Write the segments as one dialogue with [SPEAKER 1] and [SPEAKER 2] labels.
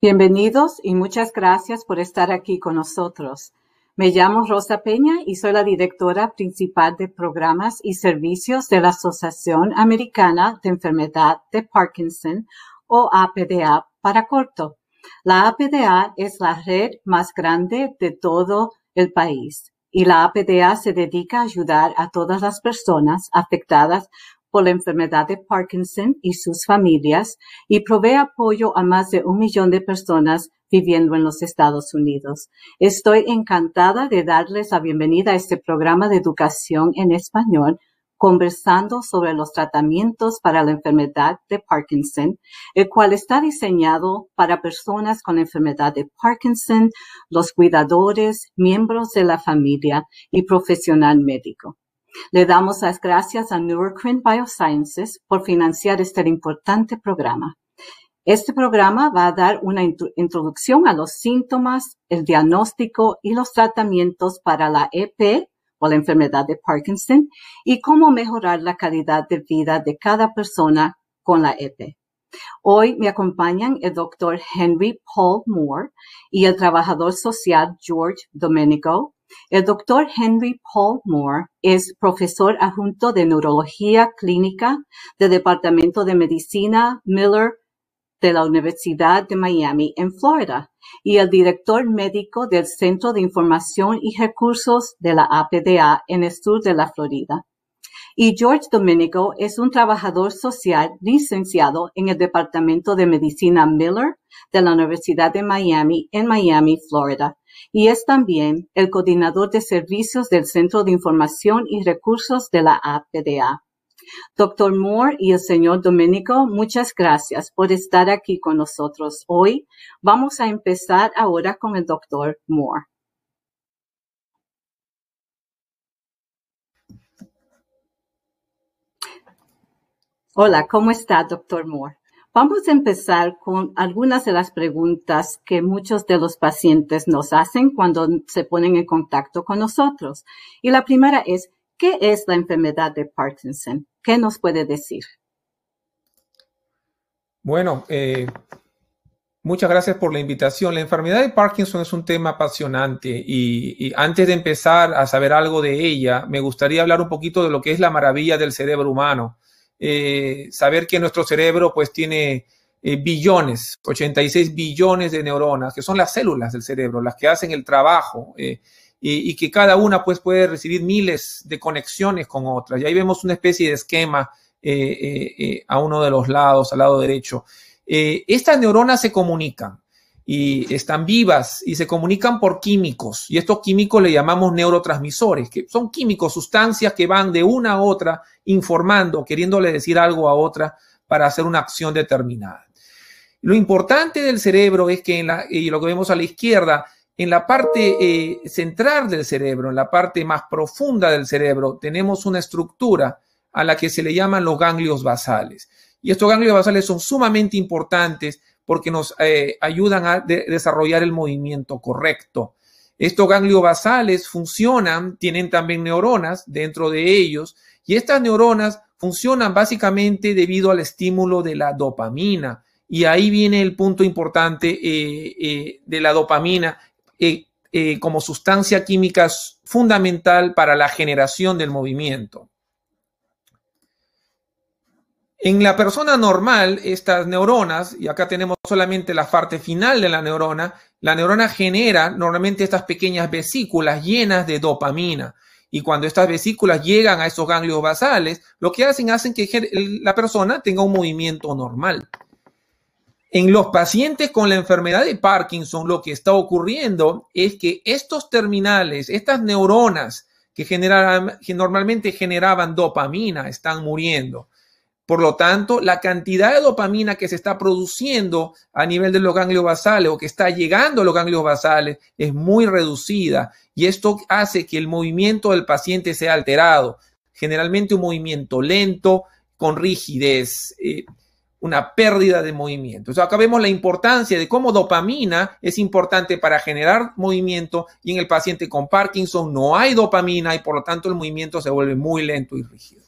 [SPEAKER 1] Bienvenidos y muchas gracias por estar aquí con nosotros. Me llamo Rosa Peña y soy la directora principal de programas y servicios de la Asociación Americana de Enfermedad de Parkinson o APDA para corto. La APDA es la red más grande de todo el país y la APDA se dedica a ayudar a todas las personas afectadas por la enfermedad de Parkinson y sus familias y provee apoyo a más de un millón de personas viviendo en los Estados Unidos. Estoy encantada de darles la bienvenida a este programa de educación en español conversando sobre los tratamientos para la enfermedad de Parkinson, el cual está diseñado para personas con enfermedad de Parkinson, los cuidadores, miembros de la familia y profesional médico. Le damos las gracias a Neurocrine Biosciences por financiar este importante programa. Este programa va a dar una introducción a los síntomas, el diagnóstico y los tratamientos para la EP o la enfermedad de Parkinson y cómo mejorar la calidad de vida de cada persona con la EP. Hoy me acompañan el doctor Henry Paul Moore y el trabajador social George Domenico, el doctor Henry Paul Moore es profesor adjunto de neurología clínica del Departamento de Medicina Miller de la Universidad de Miami en Florida y el director médico del Centro de Información y Recursos de la APDA en el sur de la Florida. Y George Domenico es un trabajador social licenciado en el Departamento de Medicina Miller de la Universidad de Miami en Miami, Florida, y es también el coordinador de servicios del Centro de Información y Recursos de la APDA. Doctor Moore y el señor Domenico, muchas gracias por estar aquí con nosotros hoy. Vamos a empezar ahora con el doctor Moore. Hola, ¿cómo está, doctor Moore? Vamos a empezar con algunas de las preguntas que muchos de los pacientes nos hacen cuando se ponen en contacto con nosotros. Y la primera es, ¿qué es la enfermedad de Parkinson? ¿Qué nos puede decir?
[SPEAKER 2] Bueno, eh, muchas gracias por la invitación. La enfermedad de Parkinson es un tema apasionante y, antes de empezar a saber algo de ella, me gustaría hablar un poquito de lo que es la maravilla del cerebro humano. Eh, saber que nuestro cerebro pues tiene eh, billones, 86 billones de neuronas, que son las células del cerebro, las que hacen el trabajo eh, y, que cada una pues puede recibir miles de conexiones con otras. Y ahí vemos una especie de esquema a uno de los lados, al lado derecho. estas neuronas se comunican y están vivas y se comunican por químicos. Y estos químicos le llamamos neurotransmisores, que son químicos, sustancias que van de una a otra informando, queriéndole decir algo a otra para hacer una acción determinada. Lo importante del cerebro es que, en la, y lo que vemos a la izquierda, en la parte eh, central del cerebro, en la parte más profunda del cerebro, tenemos una estructura a la que se le llaman los ganglios basales. Y estos ganglios basales son sumamente importantes porque nos eh, ayudan a desarrollar el movimiento correcto. Estos ganglios basales funcionan, tienen también neuronas dentro de ellos y estas neuronas funcionan básicamente debido al estímulo de la dopamina. Y ahí viene el punto importante eh, eh, de la dopamina como sustancia química fundamental para la generación del movimiento. En la persona normal, estas neuronas, y acá tenemos solamente la parte final de la neurona, la neurona genera normalmente estas pequeñas vesículas llenas de dopamina. Y cuando estas vesículas llegan a esos ganglios basales, lo que hacen hacen que la persona tenga un movimiento normal. En los pacientes con la enfermedad de Parkinson, lo que está ocurriendo es que estos terminales, estas neuronas que, que normalmente generaban dopamina, están muriendo. Por lo tanto, la cantidad de dopamina que se está produciendo a nivel de los ganglios basales o que está llegando a los ganglios basales es muy reducida y esto hace que el movimiento del paciente sea alterado. Generalmente un movimiento lento, con rigidez, eh, una pérdida de movimiento. Entonces, acá vemos la importancia de cómo dopamina es importante para generar movimiento y en el paciente con Parkinson no hay dopamina y por lo tanto el movimiento se vuelve muy lento y rígido.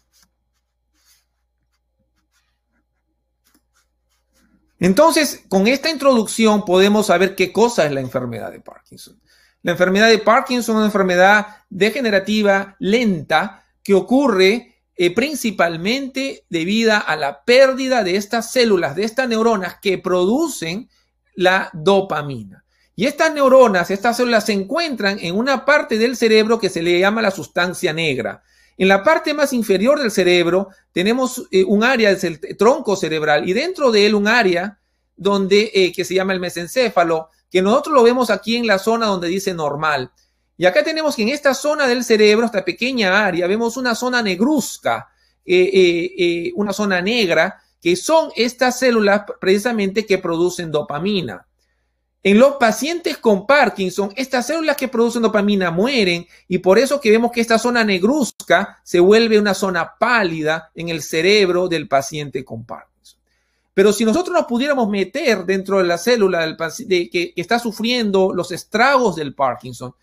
[SPEAKER 2] Entonces, con esta introducción podemos saber qué cosa es la enfermedad de Parkinson. La enfermedad de Parkinson es una enfermedad degenerativa lenta que ocurre eh, principalmente debido a la pérdida de estas células, de estas neuronas que producen la dopamina. Y estas neuronas, estas células se encuentran en una parte del cerebro que se le llama la sustancia negra. En la parte más inferior del cerebro tenemos eh, un área, es el tronco cerebral, y dentro de él un área donde, eh, que se llama el mesencéfalo, que nosotros lo vemos aquí en la zona donde dice normal. Y acá tenemos que en esta zona del cerebro, esta pequeña área, vemos una zona negruzca, eh, una zona negra, que son estas células precisamente que producen dopamina. En los pacientes con Parkinson, estas células que producen dopamina mueren y por eso que vemos que esta zona negruzca se vuelve una zona pálida en el cerebro del paciente con Parkinson. Pero si nosotros nos pudiéramos meter dentro de la célula del paciente que, está sufriendo los estragos del Parkinson,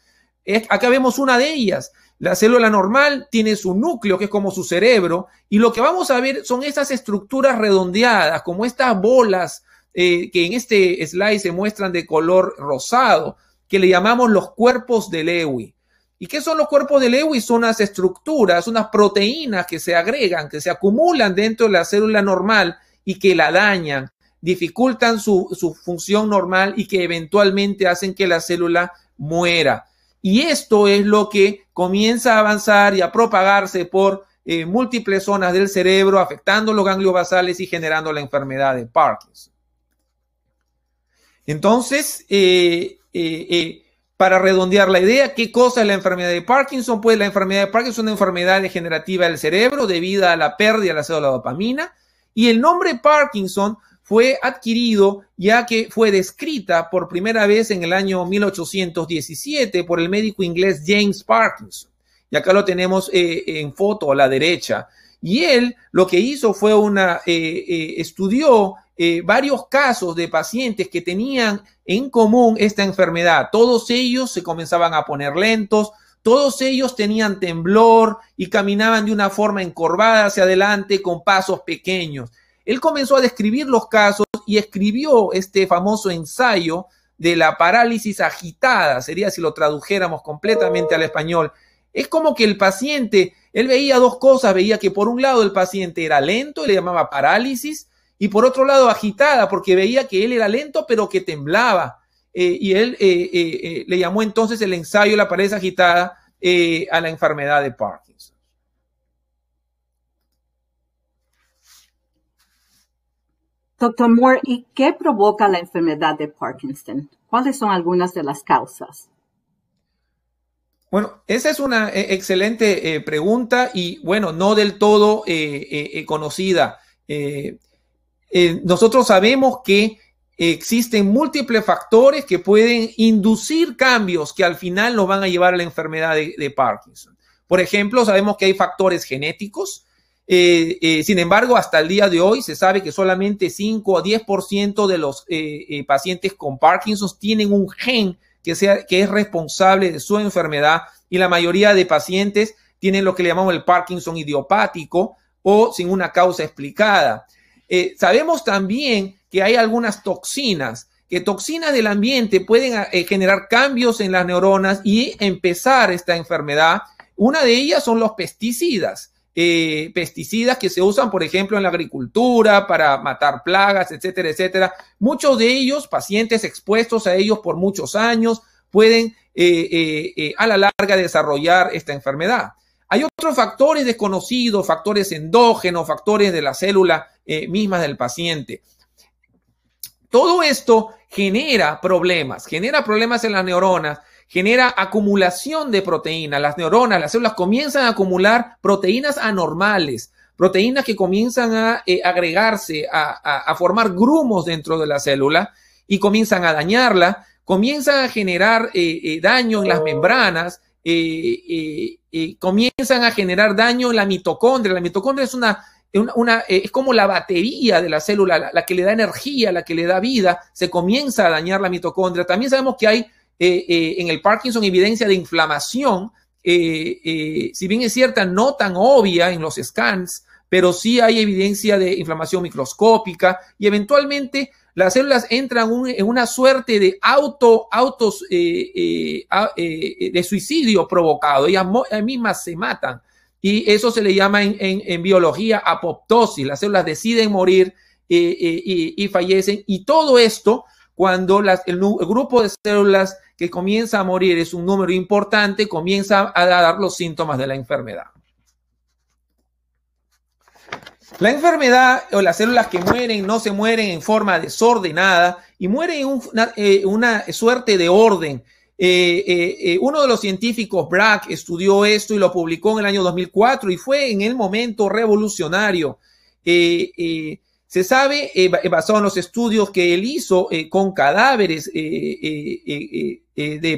[SPEAKER 2] acá vemos una de ellas. La célula normal tiene su núcleo, que es como su cerebro, y lo que vamos a ver son estas estructuras redondeadas, como estas bolas eh, que en este slide se muestran de color rosado, que le llamamos los cuerpos de Lewy. ¿Y qué son los cuerpos de Lewy? Son unas estructuras, unas proteínas que se agregan, que se acumulan dentro de la célula normal y que la dañan, dificultan su, función normal y que eventualmente hacen que la célula muera. Y esto es lo que comienza a avanzar y a propagarse por eh, múltiples zonas del cerebro, afectando los ganglios basales y generando la enfermedad de Parkinson. Entonces, eh, eh, eh, para redondear la idea, ¿qué cosa es la enfermedad de Parkinson? Pues la enfermedad de Parkinson es una enfermedad degenerativa del cerebro debido a la pérdida de la célula dopamina. Y el nombre Parkinson fue adquirido ya que fue descrita por primera vez en el año 1817 por el médico inglés James Parkinson. Y acá lo tenemos en foto a la derecha. Y él lo que hizo fue una, estudió eh, varios casos de pacientes que tenían en común esta enfermedad. Todos ellos se comenzaban a poner lentos, todos ellos tenían temblor y caminaban de una forma encorvada hacia adelante con pasos pequeños. Él comenzó a describir los casos y escribió este famoso ensayo de la parálisis agitada, sería si lo tradujéramos completamente al español. Es como que el paciente, él veía dos cosas, veía que por un lado el paciente era lento, le llamaba parálisis, y por otro lado agitada porque veía que él era lento pero que temblaba. Eh, y él eh, eh, le llamó entonces el ensayo la pared agitada a la enfermedad de Parkinson.
[SPEAKER 1] Doctor Moore, ¿y qué provoca la enfermedad de Parkinson? ¿Cuáles son algunas de las causas?
[SPEAKER 2] Bueno, esa es una excelente pregunta y bueno, no del todo conocida. Eh, nosotros sabemos que existen múltiples factores que pueden inducir cambios que al final nos van a llevar a la enfermedad de, Parkinson. Por ejemplo, sabemos que hay factores genéticos. Eh, eh, sin embargo, hasta el día de hoy se sabe que solamente 5 o 10% de los pacientes con Parkinson tienen un gen que, sea, que es responsable de su enfermedad y la mayoría de pacientes tienen lo que le llamamos el Parkinson idiopático o sin una causa explicada. Eh, sabemos también que hay algunas toxinas, que toxinas del ambiente pueden eh, generar cambios en las neuronas y empezar esta enfermedad. Una de ellas son los pesticidas. Eh, pesticidas que se usan, por ejemplo, en la agricultura para matar plagas, etcétera, etcétera. Muchos de ellos, pacientes expuestos a ellos por muchos años, pueden a la larga desarrollar esta enfermedad. Hay otros factores desconocidos, factores endógenos, factores de la célula eh, misma del paciente. Todo esto genera problemas, genera problemas en las neuronas, genera acumulación de proteínas. Las neuronas, las células comienzan a acumular proteínas anormales, proteínas que comienzan a eh, agregarse, a, formar grumos dentro de la célula y comienzan a dañarla, comienzan a generar eh, daño en las membranas, comienzan a generar daño en la mitocondria. La mitocondria es una, eh, es como la batería de la célula, la, que le da energía, la que le da vida, se comienza a dañar la mitocondria. También sabemos que hay eh, eh, en el Parkinson evidencia de inflamación, si bien es cierta, no tan obvia en los scans, pero sí hay evidencia de inflamación microscópica y eventualmente las células entran en una suerte de auto, autos eh, eh, de suicidio provocado. Ellas mismas se matan. Y eso se le llama en, biología apoptosis. Las células deciden morir y, fallecen. Y todo esto, cuando el grupo de células que comienza a morir es un número importante, comienza a dar los síntomas de la enfermedad. La enfermedad o las células que mueren no se mueren en forma desordenada y mueren en eh, una, suerte de orden. Eh, eh, uno de los científicos, Brack, estudió esto y lo publicó en el año 2004 y fue en el momento revolucionario. se sabe, basado en los estudios que él hizo con cadáveres de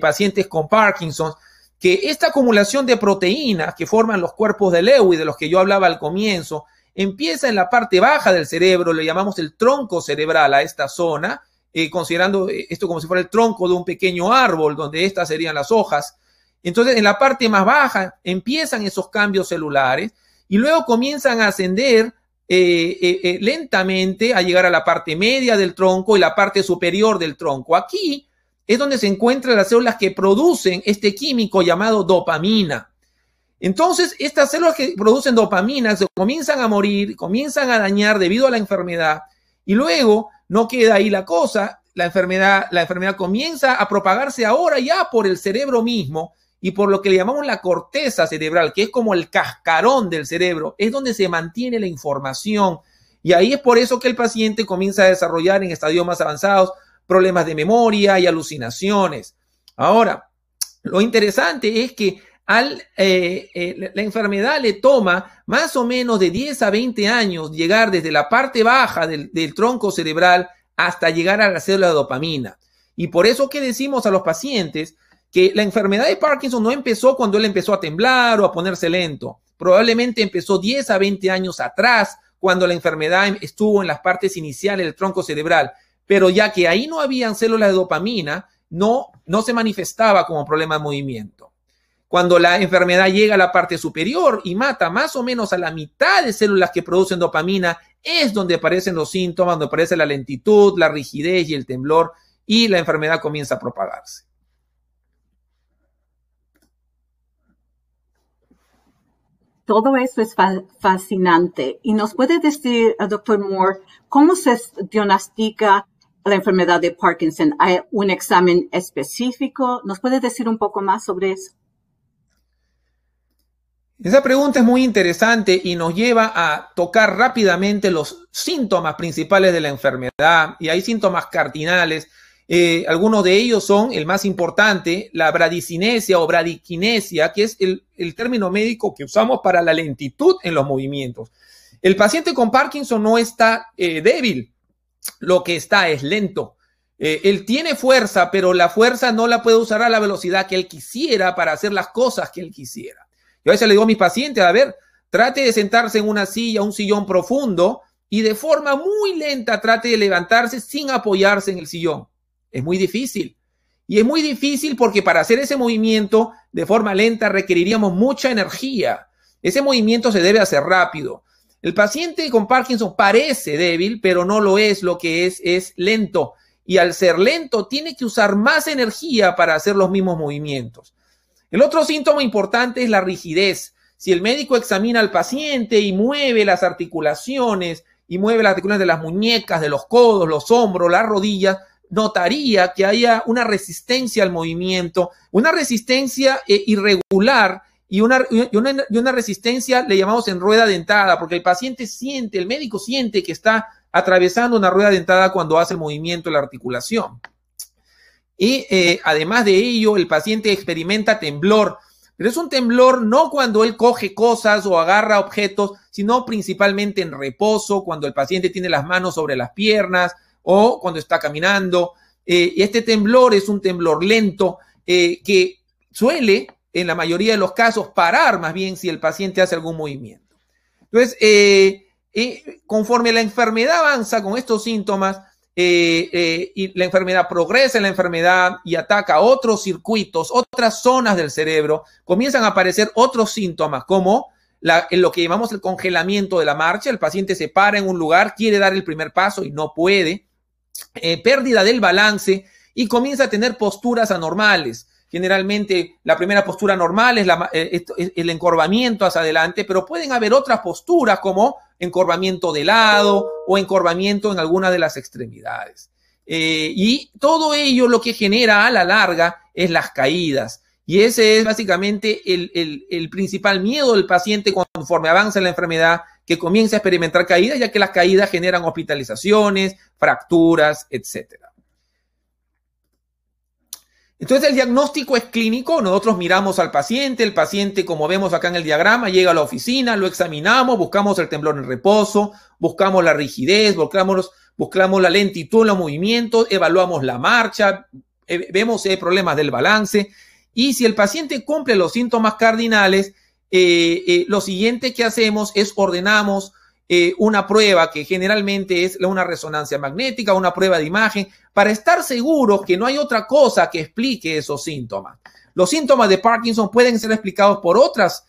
[SPEAKER 2] pacientes con Parkinson, que esta acumulación de proteínas que forman los cuerpos de Lewy, de los que yo hablaba al comienzo, empieza en la parte baja del cerebro, le llamamos el tronco cerebral a esta zona, eh, considerando eh, esto como si fuera el tronco de un pequeño árbol, donde estas serían las hojas. Entonces, en la parte más baja empiezan esos cambios celulares y luego comienzan a ascender eh, lentamente a llegar a la parte media del tronco y la parte superior del tronco. Aquí es donde se encuentran las células que producen este químico llamado dopamina. Entonces, estas células que producen dopamina se comienzan a morir, comienzan a dañar debido a la enfermedad y luego no queda ahí la cosa, la enfermedad, la enfermedad comienza a propagarse ahora ya por el cerebro mismo y por lo que le llamamos la corteza cerebral, que es como el cascarón del cerebro, es donde se mantiene la información y ahí es por eso que el paciente comienza a desarrollar en estadios más avanzados problemas de memoria y alucinaciones. Ahora, lo interesante es que eh, eh, la enfermedad le toma más o menos de 10 a 20 años llegar desde la parte baja del, tronco cerebral hasta llegar a la célula de dopamina. Y por eso que decimos a los pacientes que la enfermedad de Parkinson no empezó cuando él empezó a temblar o a ponerse lento. Probablemente empezó 10 a 20 años atrás, cuando la enfermedad estuvo en las partes iniciales del tronco cerebral. Pero ya que ahí no habían células de dopamina, no, no se manifestaba como problema de movimiento. Cuando la enfermedad llega a la parte superior y mata más o menos a la mitad de células que producen dopamina, es donde aparecen los síntomas, donde aparece la lentitud, la rigidez y el temblor y la enfermedad comienza a propagarse.
[SPEAKER 1] Todo eso es fascinante. ¿Y nos puede decir, eh, doctor Moore, cómo se diagnostica la enfermedad de Parkinson? ¿Hay un examen específico? ¿Nos puede decir un poco más sobre eso?
[SPEAKER 2] Esa pregunta es muy interesante y nos lleva a tocar rápidamente los síntomas principales de la enfermedad. Y hay síntomas cardinales. Eh, algunos de ellos son, el más importante, la bradicinesia o bradiquinesia, que es el, término médico que usamos para la lentitud en los movimientos. El paciente con Parkinson no está eh, débil, lo que está es lento. Eh, él tiene fuerza, pero la fuerza no la puede usar a la velocidad que él quisiera para hacer las cosas que él quisiera. Yo a veces le digo a mis pacientes, a ver, trate de sentarse en una silla, un sillón profundo y de forma muy lenta trate de levantarse sin apoyarse en el sillón. Es muy difícil. Y es muy difícil porque para hacer ese movimiento de forma lenta requeriríamos mucha energía. Ese movimiento se debe hacer rápido. El paciente con Parkinson parece débil, pero no lo es. Lo que es es lento. Y al ser lento, tiene que usar más energía para hacer los mismos movimientos. El otro síntoma importante es la rigidez. Si el médico examina al paciente y mueve las articulaciones y mueve las articulaciones de las muñecas, de los codos, los hombros, las rodillas, notaría que haya una resistencia al movimiento, una resistencia eh, irregular y una, y una, resistencia le llamamos en rueda dentada, porque el paciente siente, el médico siente que está atravesando una rueda dentada cuando hace el movimiento de la articulación. Y eh, además de ello, el paciente experimenta temblor, pero es un temblor no cuando él coge cosas o agarra objetos, sino principalmente en reposo, cuando el paciente tiene las manos sobre las piernas o cuando está caminando. Eh, y este temblor es un temblor lento eh, que suele, en la mayoría de los casos, parar más bien si el paciente hace algún movimiento. Entonces, conforme la enfermedad avanza con estos síntomas, eh, eh, y la enfermedad progresa en la enfermedad y ataca otros circuitos, otras zonas del cerebro, comienzan a aparecer otros síntomas como en lo que llamamos el congelamiento de la marcha, el paciente se para en un lugar, quiere dar el primer paso y no puede. pérdida del balance y comienza a tener posturas anormales. Generalmente la primera postura normal es, el encorvamiento hacia adelante, pero pueden haber otras posturas como encorvamiento de lado o encorvamiento en alguna de las extremidades. y todo ello lo que genera a la larga es las caídas. Y ese es básicamente el, principal miedo del paciente conforme avanza la enfermedad, que comienza a experimentar caídas, ya que las caídas generan hospitalizaciones, fracturas, etc. Entonces el diagnóstico es clínico, nosotros miramos al paciente, el paciente como vemos acá en el diagrama llega a la oficina, lo examinamos, buscamos el temblor en reposo, buscamos la rigidez, buscamos, la lentitud en los movimientos, evaluamos la marcha, eh, vemos si hay problemas del balance y si el paciente cumple los síntomas cardinales, eh, eh, lo siguiente que hacemos es ordenamos eh, una prueba que generalmente es una resonancia magnética, una prueba de imagen, para estar seguros que no hay otra cosa que explique esos síntomas. Los síntomas de Parkinson pueden ser explicados por otras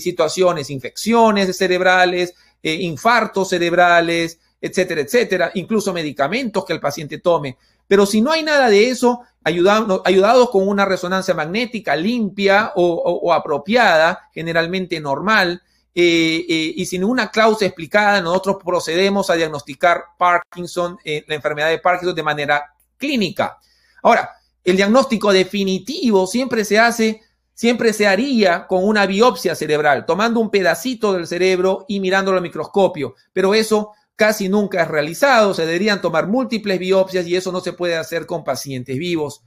[SPEAKER 2] situaciones, infecciones cerebrales, infartos cerebrales, etcétera, etcétera, incluso medicamentos que el paciente tome. Pero si no hay nada de eso, ayudados con una resonancia magnética limpia o, apropiada, generalmente normal, eh, eh, y sin una cláusula explicada, nosotros procedemos a diagnosticar Parkinson, eh, la enfermedad de Parkinson de manera clínica. Ahora, el diagnóstico definitivo siempre se hace, siempre se haría con una biopsia cerebral, tomando un pedacito del cerebro y mirándolo al microscopio, pero eso casi nunca es realizado, se deberían tomar múltiples biopsias y eso no se puede hacer con pacientes vivos.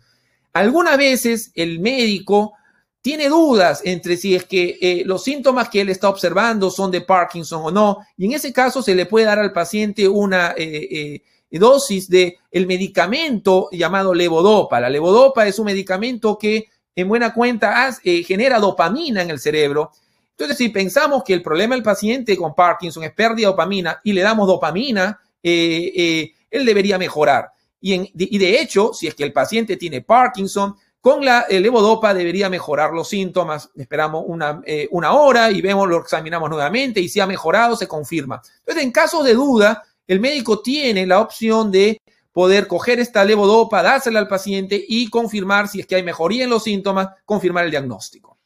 [SPEAKER 2] Algunas veces el médico tiene dudas entre si es que eh, los síntomas que él está observando son de Parkinson o no, y en ese caso se le puede dar al paciente una eh, eh, dosis de el medicamento llamado levodopa. La levodopa es un medicamento que en buena cuenta genera dopamina en el cerebro entonces, si pensamos que el problema del paciente con Parkinson es pérdida de dopamina y le damos dopamina, él debería mejorar. Y, de hecho, si es que el paciente tiene Parkinson, con la levodopa debería mejorar los síntomas. Esperamos una, eh, una hora y vemos, lo examinamos nuevamente y si ha mejorado, se confirma. Entonces, en caso de duda, el médico tiene la opción de poder coger esta levodopa, dársela al paciente y confirmar si es que hay mejoría en los síntomas, confirmar el diagnóstico.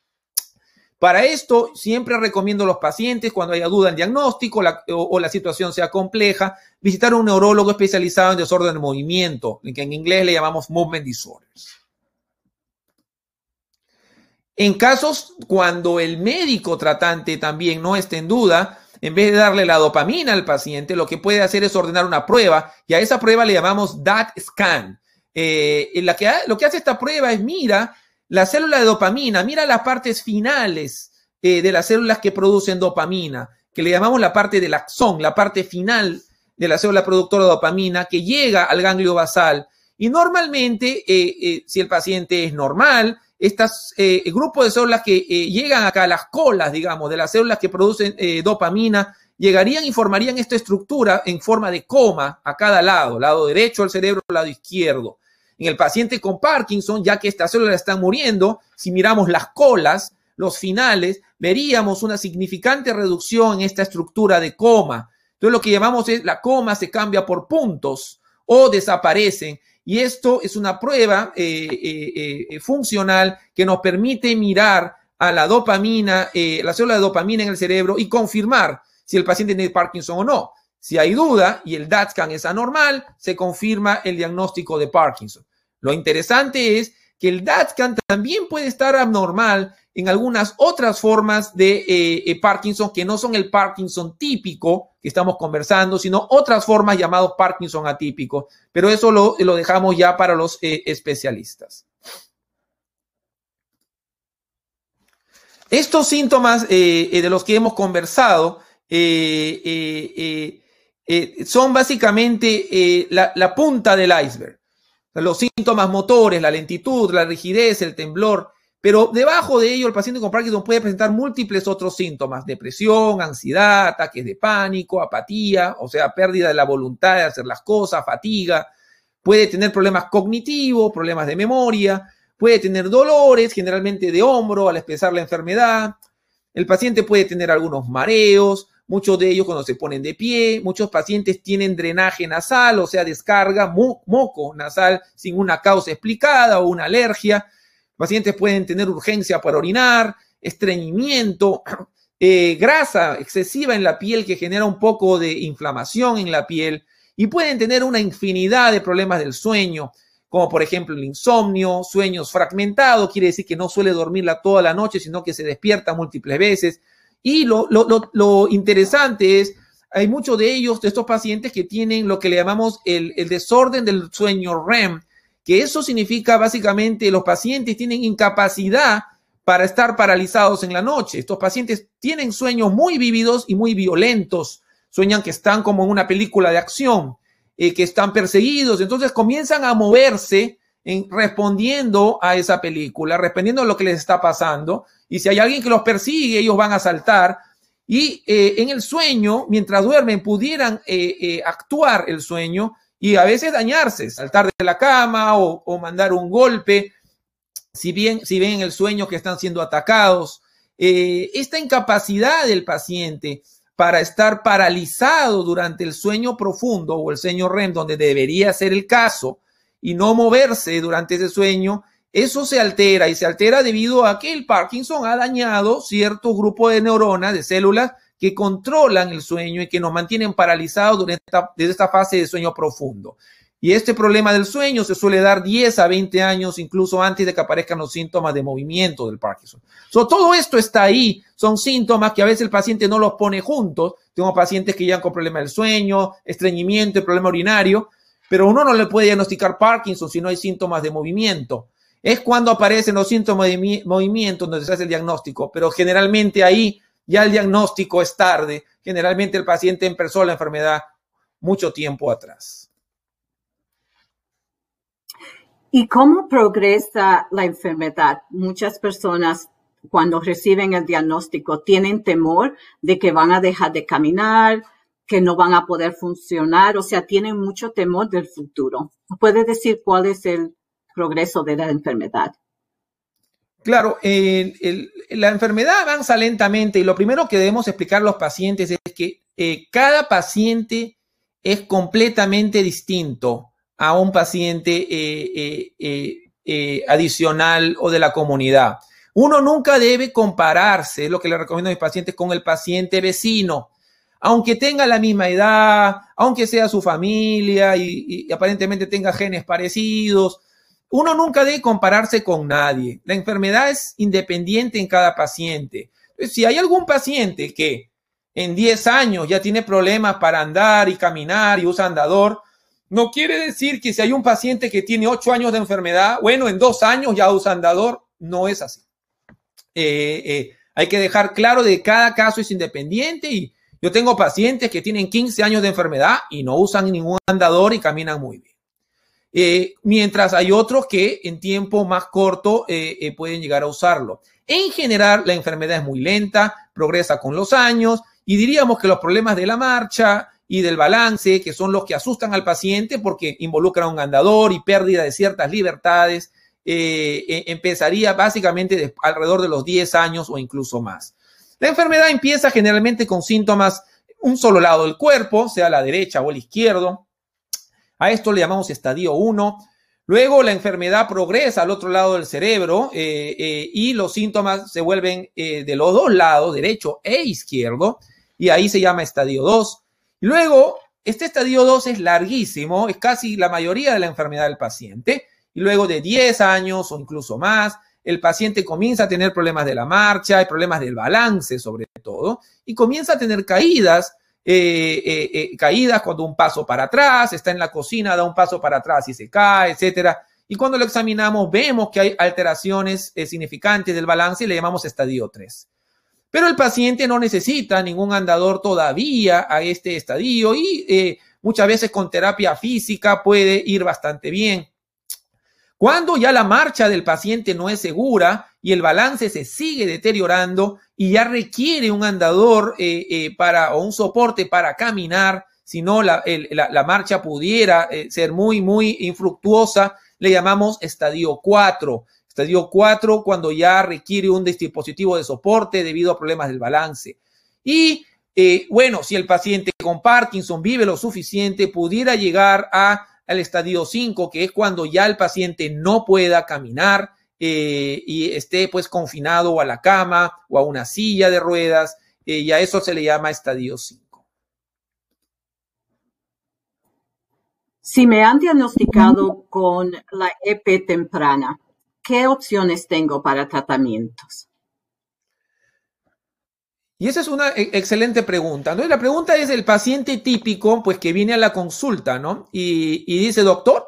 [SPEAKER 2] Para esto, siempre recomiendo a los pacientes, cuando haya duda en diagnóstico o, la situación sea compleja, visitar a un neurólogo especializado en desorden de movimiento, que en inglés le llamamos movement disorders. En casos cuando el médico tratante también no esté en duda, en vez de darle la dopamina al paciente, lo que puede hacer es ordenar una prueba y a esa prueba le llamamos DAT scan. Eh, la que, lo que hace esta prueba es mira la célula de dopamina, mira las partes finales eh, de las células que producen dopamina, que le llamamos la parte del axón, la parte final de la célula productora de dopamina que llega al ganglio basal. Y normalmente, eh, si el paciente es normal, estos grupos de células que llegan acá las colas, digamos, de las células que producen dopamina, llegarían y formarían esta estructura en forma de coma a cada lado, lado derecho del cerebro, lado izquierdo. En el paciente con Parkinson, ya que estas células están muriendo, si miramos las colas, los finales, veríamos una significante reducción en esta estructura de coma. Entonces lo que llamamos es la coma se cambia por puntos o desaparecen. Y esto es una prueba eh, eh, eh, funcional que nos permite mirar a la dopamina, la célula de dopamina en el cerebro y confirmar si el paciente tiene Parkinson o no. Si hay duda y el DAT es anormal, se confirma el diagnóstico de Parkinson. Lo interesante es que el DAT también puede estar abnormal en algunas otras formas de eh, eh, Parkinson que no son el Parkinson típico que estamos conversando, sino otras formas llamados Parkinson atípico. Pero eso lo, dejamos ya para los eh, especialistas. Estos síntomas de los que hemos conversado son básicamente la, punta del iceberg. Los síntomas motores, la lentitud, la rigidez, el temblor, pero debajo de ello el paciente con Parkinson puede presentar múltiples otros síntomas, depresión, ansiedad, ataques de pánico, apatía, o sea, pérdida de la voluntad de hacer las cosas, fatiga, puede tener problemas cognitivos, problemas de memoria, puede tener dolores, generalmente de hombro al expresar la enfermedad, el paciente puede tener algunos mareos, muchos de ellos cuando se ponen de pie, muchos pacientes tienen drenaje nasal, o sea, descarga, moco nasal sin una causa explicada o una alergia. Pacientes pueden tener urgencia para orinar, estreñimiento, eh, grasa excesiva en la piel que genera un poco de inflamación en la piel y pueden tener una infinidad de problemas del sueño, como por ejemplo el insomnio, sueños fragmentados, quiere decir que no suele dormirla toda la noche, sino que se despierta múltiples veces. Y lo, interesante es, hay muchos de ellos, de estos pacientes, que tienen lo que le llamamos el, el desorden del sueño REM, que eso significa básicamente los pacientes tienen incapacidad para estar paralizados en la noche. Estos pacientes tienen sueños muy vívidos y muy violentos. Sueñan que están como en una película de acción, eh, que están perseguidos. Entonces comienzan a moverse en, respondiendo a esa película, respondiendo a lo que les está pasando. Y si hay alguien que los persigue, ellos van a saltar. Y eh, en el sueño, mientras duermen, pudieran eh, actuar el sueño y a veces dañarse, saltar de la cama o, mandar un golpe si bien, si ven en el sueño que están siendo atacados, eh, esta incapacidad del paciente para estar paralizado durante el sueño profundo o el sueño REM, donde debería ser el caso, y no moverse durante ese sueño, eso se altera y se altera debido a que el Parkinson ha dañado cierto grupo de neuronas, de células que controlan el sueño y que nos mantienen paralizados durante esta, desde esta fase de sueño profundo. Y este problema del sueño se suele dar 10 a 20 años, incluso antes de que aparezcan los síntomas de movimiento del Parkinson. todo esto está ahí. Son síntomas que a veces el paciente no los pone juntos. Tengo pacientes que llegan con problema del sueño, estreñimiento y problema urinario, pero uno no le puede diagnosticar Parkinson si no hay síntomas de movimiento. Es cuando aparecen los síntomas de movimiento donde se hace el diagnóstico, pero generalmente ahí ya el diagnóstico es tarde. Generalmente el paciente empezó la enfermedad mucho tiempo atrás.
[SPEAKER 1] ¿Y cómo progresa la enfermedad? Muchas personas cuando reciben el diagnóstico tienen temor de que van a dejar de caminar, que no van a poder funcionar, o sea, tienen mucho temor del futuro. ¿Puede decir cuál es el progreso de la enfermedad?
[SPEAKER 2] Claro, la enfermedad avanza lentamente y lo primero que debemos explicar a los pacientes es que eh, cada paciente es completamente distinto a un paciente eh, eh, adicional o de la comunidad. Uno nunca debe compararse, es lo que le recomiendo a mis pacientes, con el paciente vecino. Aunque tenga la misma edad, aunque sea su familia y, aparentemente tenga genes parecidos, uno nunca debe compararse con nadie. La enfermedad es independiente en cada paciente. Si hay algún paciente que en 10 años ya tiene problemas para andar y caminar y usa andador, no quiere decir que si hay un paciente que tiene ocho años de enfermedad, bueno, en dos años ya usa andador. No es así. Eh, eh, hay que dejar claro de cada caso es independiente y yo tengo pacientes que tienen 15 años de enfermedad y no usan ningún andador y caminan muy bien. Eh, mientras hay otros que en tiempo más corto pueden llegar a usarlo. En general, la enfermedad es muy lenta, progresa con los años y diríamos que los problemas de la marcha, y del balance, que son los que asustan al paciente porque involucran un andador y pérdida de ciertas libertades, eh, eh, empezaría básicamente alrededor de los 10 años o incluso más. La enfermedad empieza generalmente con síntomas un solo lado del cuerpo, sea la derecha o el izquierdo. A esto le llamamos estadio 1. Luego la enfermedad progresa al otro lado del cerebro eh, y los síntomas se vuelven de los dos lados, derecho e izquierdo, y ahí se llama estadio 2. Luego, este estadio 2 es larguísimo, es casi la mayoría de la enfermedad del paciente. Y luego de 10 años o incluso más, el paciente comienza a tener problemas de la marcha, problemas del balance sobre todo, y comienza a tener caídas, eh, eh, eh, caídas cuando un paso para atrás, está en la cocina, da un paso para atrás y se cae, etcétera. Y cuando lo examinamos, vemos que hay alteraciones significantes del balance y le llamamos estadio 3. Pero el paciente no necesita ningún andador todavía a este estadio y eh, muchas veces con terapia física puede ir bastante bien. Cuando ya la marcha del paciente no es segura y el balance se sigue deteriorando y ya requiere un andador eh, eh, para o un soporte para caminar, si no la, la, marcha pudiera ser muy, muy infructuosa, le llamamos estadio 4. Estadio 4 cuando ya requiere un dispositivo de soporte debido a problemas del balance. Y eh, bueno, si el paciente con Parkinson vive lo suficiente, pudiera llegar a, al estadio 5, que es cuando ya el paciente no pueda caminar eh, y esté pues confinado a la cama o a una silla de ruedas, eh, y a eso se le llama estadio 5.
[SPEAKER 1] Si me han diagnosticado con la EP temprana, ¿qué opciones tengo para tratamientos?
[SPEAKER 2] Y esa es una e, excelente pregunta. ¿no? la pregunta es el paciente típico, pues que viene a la consulta, ¿no? Y, y, dice, doctor,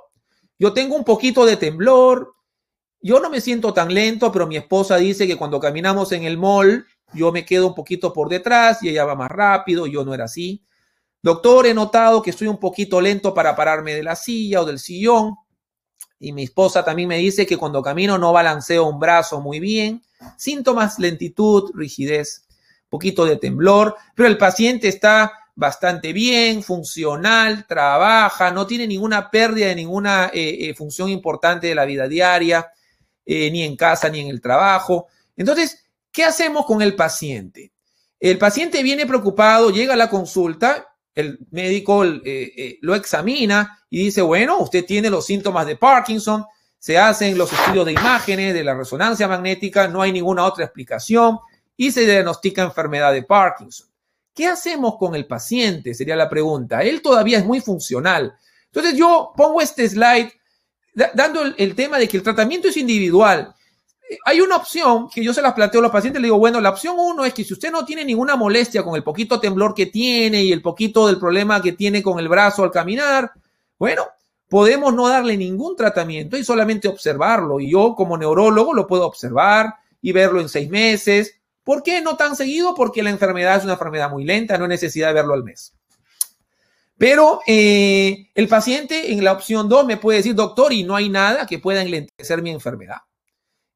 [SPEAKER 2] yo tengo un poquito de temblor, yo no me siento tan lento, pero mi esposa dice que cuando caminamos en el mall, yo me quedo un poquito por detrás y ella va más rápido, yo no era así. Doctor, he notado que estoy un poquito lento para pararme de la silla o del sillón. Y mi esposa también me dice que cuando camino no balanceo un brazo muy bien. Síntomas, lentitud, rigidez, poquito de temblor, pero el paciente está bastante bien, funcional, trabaja, no tiene ninguna pérdida de ninguna eh, eh, función importante de la vida diaria, eh, ni en casa ni en el trabajo. Entonces, ¿qué hacemos con el paciente? El paciente viene preocupado, llega a la consulta el médico eh, eh, lo examina y dice, bueno, usted tiene los síntomas de Parkinson, se hacen los estudios de imágenes, de la resonancia magnética, no hay ninguna otra explicación y se diagnostica enfermedad de Parkinson. ¿Qué hacemos con el paciente? Sería la pregunta. Él todavía es muy funcional. Entonces yo pongo este slide dando el tema de que el tratamiento es individual hay una opción que yo se las planteo a los pacientes, le digo, bueno, la opción uno es que si usted no tiene ninguna molestia con el poquito temblor que tiene y el poquito del problema que tiene con el brazo al caminar, bueno, podemos no darle ningún tratamiento y solamente observarlo. Y yo como neurólogo lo puedo observar y verlo en seis meses. ¿Por qué no tan seguido? Porque la enfermedad es una enfermedad muy lenta, no hay necesidad de verlo al mes. Pero eh, el paciente en la opción 2 me puede decir, doctor, y no hay nada que pueda enlentecer mi enfermedad.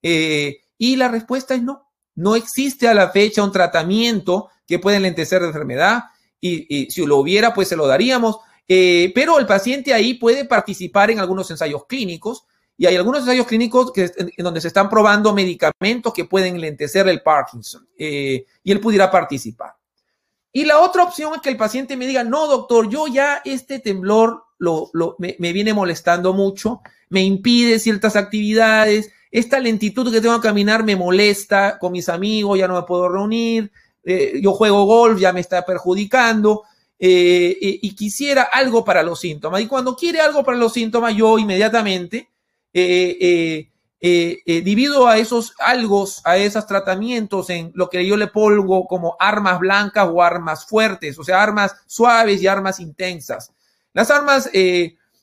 [SPEAKER 2] Eh, y la respuesta es no. No existe a la fecha un tratamiento que pueda enlentecer la enfermedad y, si lo hubiera, pues se lo daríamos. Eh, pero el paciente ahí puede participar en algunos ensayos clínicos y hay algunos ensayos clínicos en, donde se están probando medicamentos que pueden enlentecer el Parkinson y él pudiera participar. Y la otra opción es que el paciente me diga, no, doctor, yo ya este temblor lo, me, viene molestando mucho, me impide ciertas actividades, esta lentitud que tengo que caminar me molesta con mis amigos, ya no me puedo reunir, eh, yo juego golf, ya me está perjudicando. Eh, eh, y quisiera algo para los síntomas. Y cuando quiere algo para los síntomas, yo inmediatamente divido a esos algo, a esos tratamientos en lo que yo le pongo como armas blancas o armas fuertes, o sea, armas suaves y armas intensas. Las armas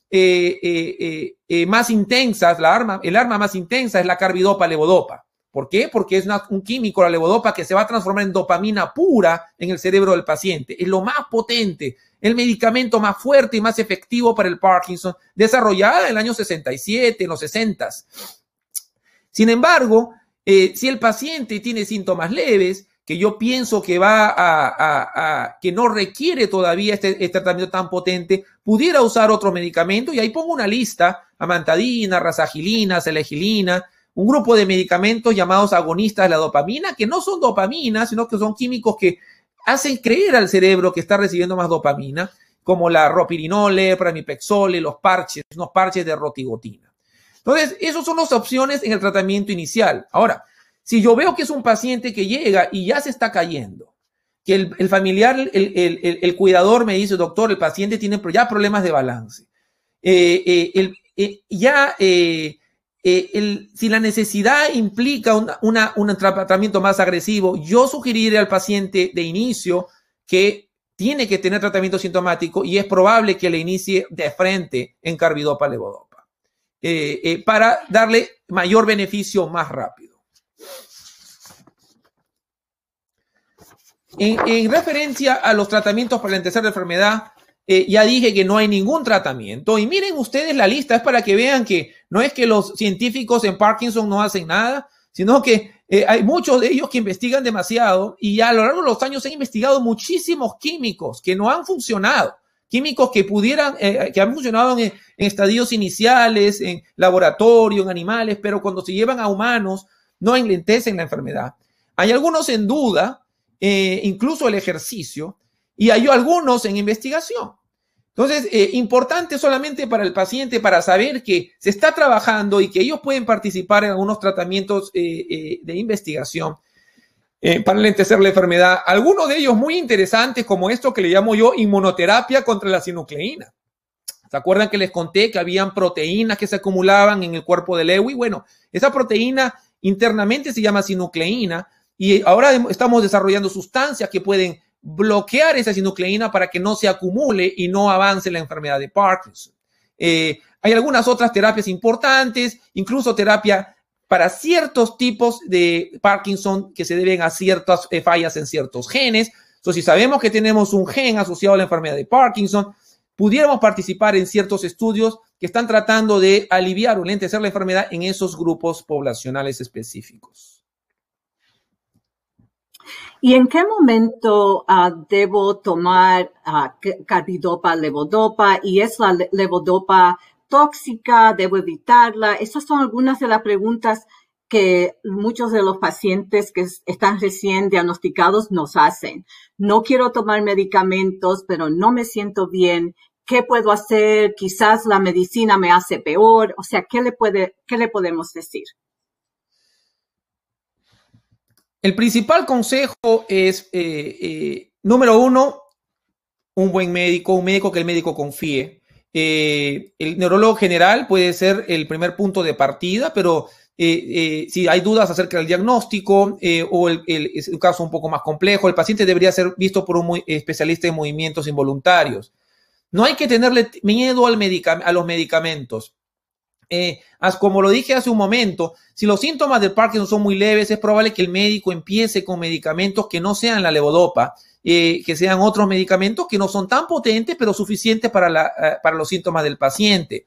[SPEAKER 2] eh, eh, eh, más intensas, la arma, el arma más intensa es la carbidopa levodopa. ¿Por qué? Porque es un químico, la levodopa, que se va a transformar en dopamina pura en el cerebro del paciente. Es lo más potente, el medicamento más fuerte y más efectivo para el Parkinson, desarrollada en el año 67, en los 60. Sin embargo, si el paciente tiene síntomas leves, que yo pienso que va a, que no requiere todavía este, este, tratamiento tan potente, pudiera usar otro medicamento y ahí pongo una lista, amantadina, rasagilina, selegilina, un grupo de medicamentos llamados agonistas de la dopamina, que no son dopamina, sino que son químicos que hacen creer al cerebro que está recibiendo más dopamina, como la ropirinole, pramipexole, los parches, unos parches de rotigotina. Entonces, esas son las opciones en el tratamiento inicial. Ahora, si yo veo que es un paciente que llega y ya se está cayendo, que el, familiar, el, cuidador me dice, doctor, el paciente tiene ya problemas de balance, eh, eh, eh, ya si la necesidad implica un tratamiento más agresivo, yo sugeriría al paciente de inicio que tiene que tener tratamiento sintomático y es probable que le inicie de frente en carbidopa levodopa para darle mayor beneficio más rápido. En, referencia a los tratamientos para la tercera enfermedad, eh, ya dije que no hay ningún tratamiento. Y miren ustedes la lista, es para que vean que no es que los científicos en Parkinson no hacen nada, sino que eh, hay muchos de ellos que investigan demasiado y a lo largo de los años han investigado muchísimos químicos que no han funcionado. Químicos que pudieran, eh, que han funcionado en, estadios iniciales, en laboratorio, en animales, pero cuando se llevan a humanos, no enlentecen la enfermedad. Hay algunos en duda, eh, incluso el ejercicio, y hay algunos en investigación. Entonces, eh, importante solamente para el paciente para saber que se está trabajando y que ellos pueden participar en algunos tratamientos de investigación para lentecer la enfermedad. Algunos de ellos muy interesantes, como esto que le llamo yo inmunoterapia contra la sinucleína. ¿Se acuerdan que les conté que habían proteínas que se acumulaban en el cuerpo de Lewy? Bueno, esa proteína internamente se llama sinucleína y ahora estamos desarrollando sustancias que pueden bloquear esa sinucleína para que no se acumule y no avance la enfermedad de Parkinson. Eh, hay algunas otras terapias importantes, incluso terapia para ciertos tipos de Parkinson que se deben a ciertas eh, fallas en ciertos genes. Entonces, si sabemos que tenemos un gen asociado a la enfermedad de Parkinson, pudiéramos participar en ciertos estudios que están tratando de aliviar o lentecer la enfermedad en esos grupos poblacionales específicos.
[SPEAKER 1] ¿Y en qué momento ah, debo tomar uh, carbidopa, levodopa? ¿Y es la levodopa tóxica? ¿Debo evitarla? Esas son algunas de las preguntas que muchos de los pacientes que están recién diagnosticados nos hacen. No quiero tomar medicamentos, pero no me siento bien. ¿Qué puedo hacer? Quizás la medicina me hace peor. O sea, ¿qué le, puede, qué le podemos decir?
[SPEAKER 2] El principal consejo es, eh, eh, número uno, un buen médico, un médico que el médico confíe. Eh, el neurólogo general puede ser el primer punto de partida, pero si hay dudas acerca del diagnóstico o el, es un caso un poco más complejo, el paciente debería ser visto por un especialista en movimientos involuntarios. No hay que tenerle miedo a los medicamentos. Eh, como lo dije hace un momento, si los síntomas de Parkinson son muy leves, es probable que el médico empiece con medicamentos que no sean la levodopa, eh, que sean otros medicamentos que no son tan potentes, pero suficientes para, eh, para los síntomas del paciente.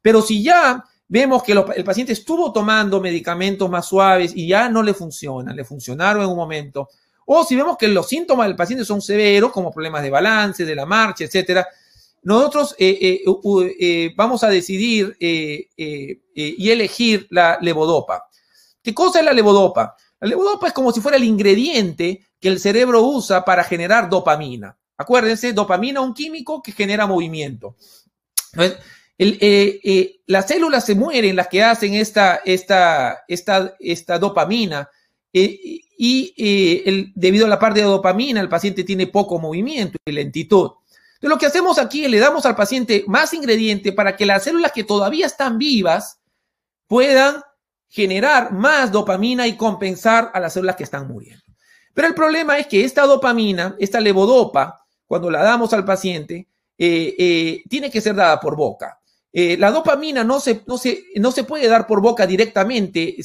[SPEAKER 2] Pero si ya vemos que el paciente estuvo tomando medicamentos más suaves y ya no le funcionan, le funcionaron en un momento, o si vemos que los síntomas del paciente son severos, como problemas de balance, de la marcha, etcétera, nosotros eh, eh, eh, vamos a decidir y elegir la levodopa. ¿Qué cosa es la levodopa? La levodopa es como si fuera el ingrediente que el cerebro usa para generar dopamina. Acuérdense, dopamina es un químico que genera movimiento. las células se mueren, las que hacen esta, esta, esta, esta dopamina, y debido a la parte de dopamina, el paciente tiene poco movimiento y lentitud lo que hacemos aquí es le damos al paciente más ingrediente para que las células que todavía están vivas puedan generar más dopamina y compensar a las células que están muriendo. Pero el problema es que esta dopamina, esta levodopa, cuando la damos al paciente, eh, eh, tiene que ser dada por boca. Eh, la dopamina no se, no, se, no se puede dar por boca directamente,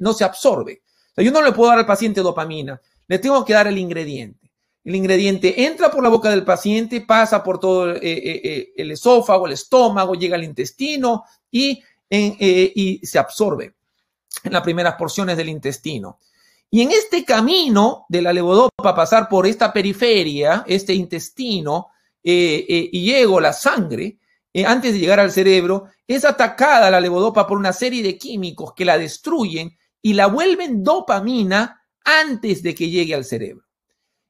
[SPEAKER 2] no se absorbe. yo no le puedo dar al paciente dopamina, le tengo que dar el ingrediente. El ingrediente entra por la boca del paciente, pasa por todo eh, eh, eh, el esófago, el estómago, llega al intestino y, se absorbe en las primeras porciones del intestino. Y en este camino de la levodopa, pasar por esta periferia, este intestino, y llego la sangre, antes de llegar al cerebro, es atacada la levodopa por una serie de químicos que la destruyen y la vuelven dopamina antes de que llegue al cerebro.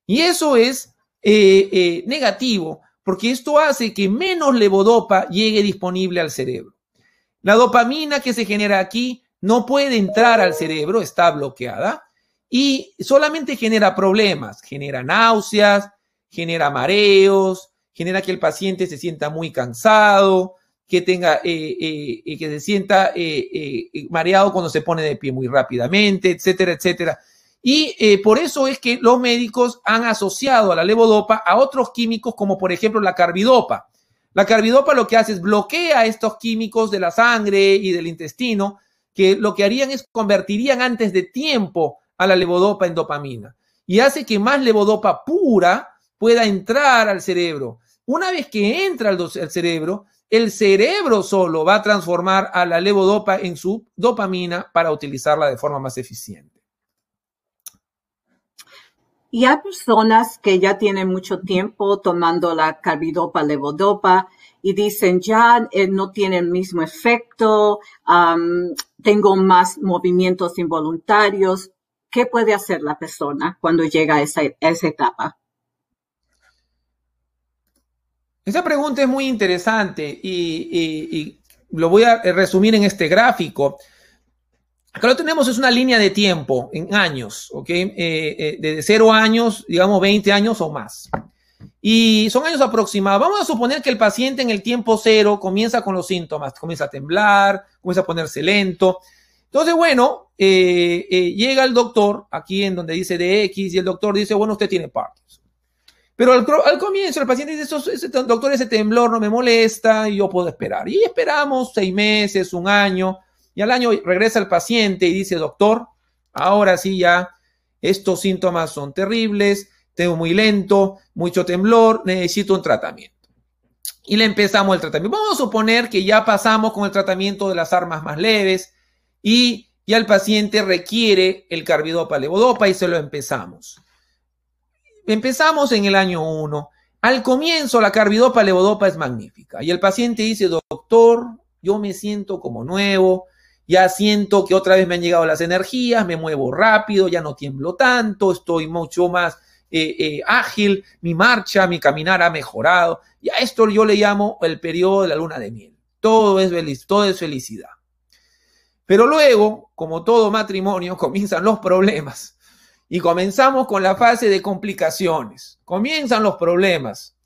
[SPEAKER 2] Y eso es eh, eh, negativo porque esto hace que menos levodopa llegue disponible al cerebro. La dopamina que se genera aquí no puede entrar al cerebro, está bloqueada y solamente genera problemas, genera náuseas, genera mareos, genera que el paciente se sienta muy cansado, que tenga, eh, que se sienta mareado cuando se pone de pie muy rápidamente, etcétera, etcétera. Y eh, por eso es que los médicos han asociado a la levodopa a otros químicos como por ejemplo la carbidopa. La carbidopa lo que hace es bloquea estos químicos de la sangre y del intestino que lo que harían es convertirían antes de tiempo a la levodopa en dopamina y hace que más levodopa pura pueda entrar al cerebro. Una vez que entra al, al cerebro, el cerebro solo va a transformar a la levodopa en su dopamina para utilizarla de forma más eficiente.
[SPEAKER 1] Y hay personas que ya tienen mucho tiempo tomando la carbidopa, levodopa y dicen ya eh, no tiene el mismo efecto, tengo más movimientos involuntarios. ¿qué puede hacer la persona cuando llega a esa, etapa?
[SPEAKER 2] Esa pregunta es muy interesante y, lo voy a resumir en este gráfico. Acá lo tenemos, es una línea de tiempo en años, ¿ok? Eh, eh, de cero años, digamos 20 años o más. Y son años aproximados. Vamos a suponer que el paciente en el tiempo cero comienza con los síntomas, comienza a temblar, comienza a ponerse lento. Entonces, bueno, eh, eh, llega el doctor, aquí en donde dice DX, y el doctor dice, bueno, usted tiene Parkinson. Pero al, comienzo el paciente dice, ese, doctor, ese temblor no me molesta y yo puedo esperar. Y esperamos seis meses, un año, y al año regresa el paciente y dice, doctor, ahora sí ya, estos síntomas son terribles, tengo muy lento, mucho temblor, necesito un tratamiento. Y le empezamos el tratamiento. Vamos a suponer que ya pasamos con el tratamiento de las armas más leves y ya el paciente requiere el carbidopa levodopa y se lo empezamos. Empezamos en el año 1. Al comienzo la carbidopa levodopa es magnífica y el paciente dice, doctor, yo me siento como nuevo, ya siento que otra vez me han llegado las energías, me muevo rápido, ya no tiemblo tanto, estoy mucho más eh, eh, ágil, mi marcha, mi caminar ha mejorado. Y a esto yo le llamo el periodo de la luna de miel. Todo es, todo es felicidad. Pero luego, como todo matrimonio, comienzan los problemas. Y comenzamos con la fase de complicaciones. Comienzan los problemas.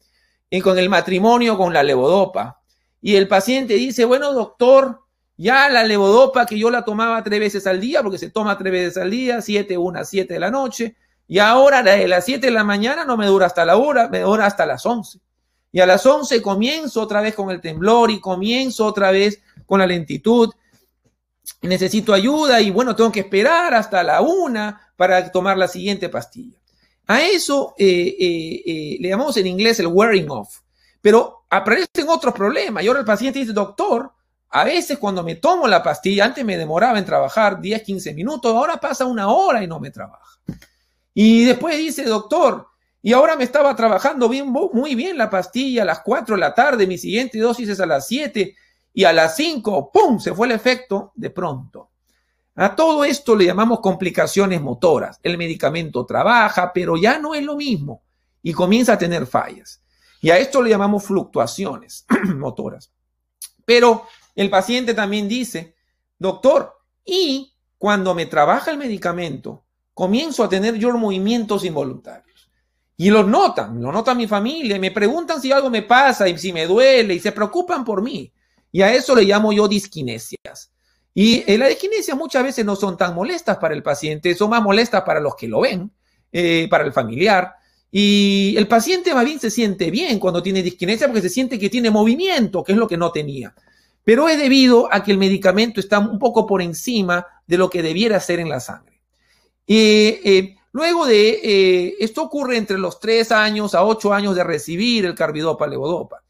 [SPEAKER 2] Y con el matrimonio, con la levodopa. Y el paciente dice, bueno, doctor, ya la levodopa que yo la tomaba tres veces al día, porque se toma tres veces al día, siete, una, siete de la noche, y ahora de las 7 de la mañana no me dura hasta la hora, me dura hasta las 11. Y a las 11 comienzo otra vez con el temblor y comienzo otra vez con la lentitud. necesito ayuda y bueno, tengo que esperar hasta la 1 para tomar la siguiente pastilla. A eso eh, eh, eh, le llamamos en inglés el wearing off. Pero aparecen otros problemas. Y ahora el paciente dice, doctor, a veces cuando me tomo la pastilla, antes me demoraba en trabajar 10, 15 minutos, ahora pasa una hora y no me trabaja. Y después dice, doctor, y ahora me estaba trabajando bien, muy bien la pastilla a las 4 de la tarde, mi siguiente dosis es a las 7 y a las 5, ¡pum!, se fue el efecto de pronto. A todo esto le llamamos complicaciones motoras. El medicamento trabaja, pero ya no es lo mismo y comienza a tener fallas. Y a esto le llamamos fluctuaciones motoras. Pero el paciente también dice, doctor, y cuando me trabaja el medicamento, comienzo a tener yo movimientos involuntarios. Y los notan, lo nota mi familia, me preguntan si algo me pasa y si me duele, y se preocupan por mí. Y a eso le llamo yo disquinesias. Y eh, las disquinesias muchas veces no son tan molestas para el paciente, son más molestas para los que lo ven, eh, para el familiar. Y el paciente más bien se siente bien cuando tiene disquinesia porque se siente que tiene movimiento, que es lo que no tenía. Pero es debido a que el medicamento está un poco por encima de lo que debiera ser en la sangre. Eh, luego de, eh, esto ocurre entre los 3 años a 8 años de recibir el carbidopa levodopa.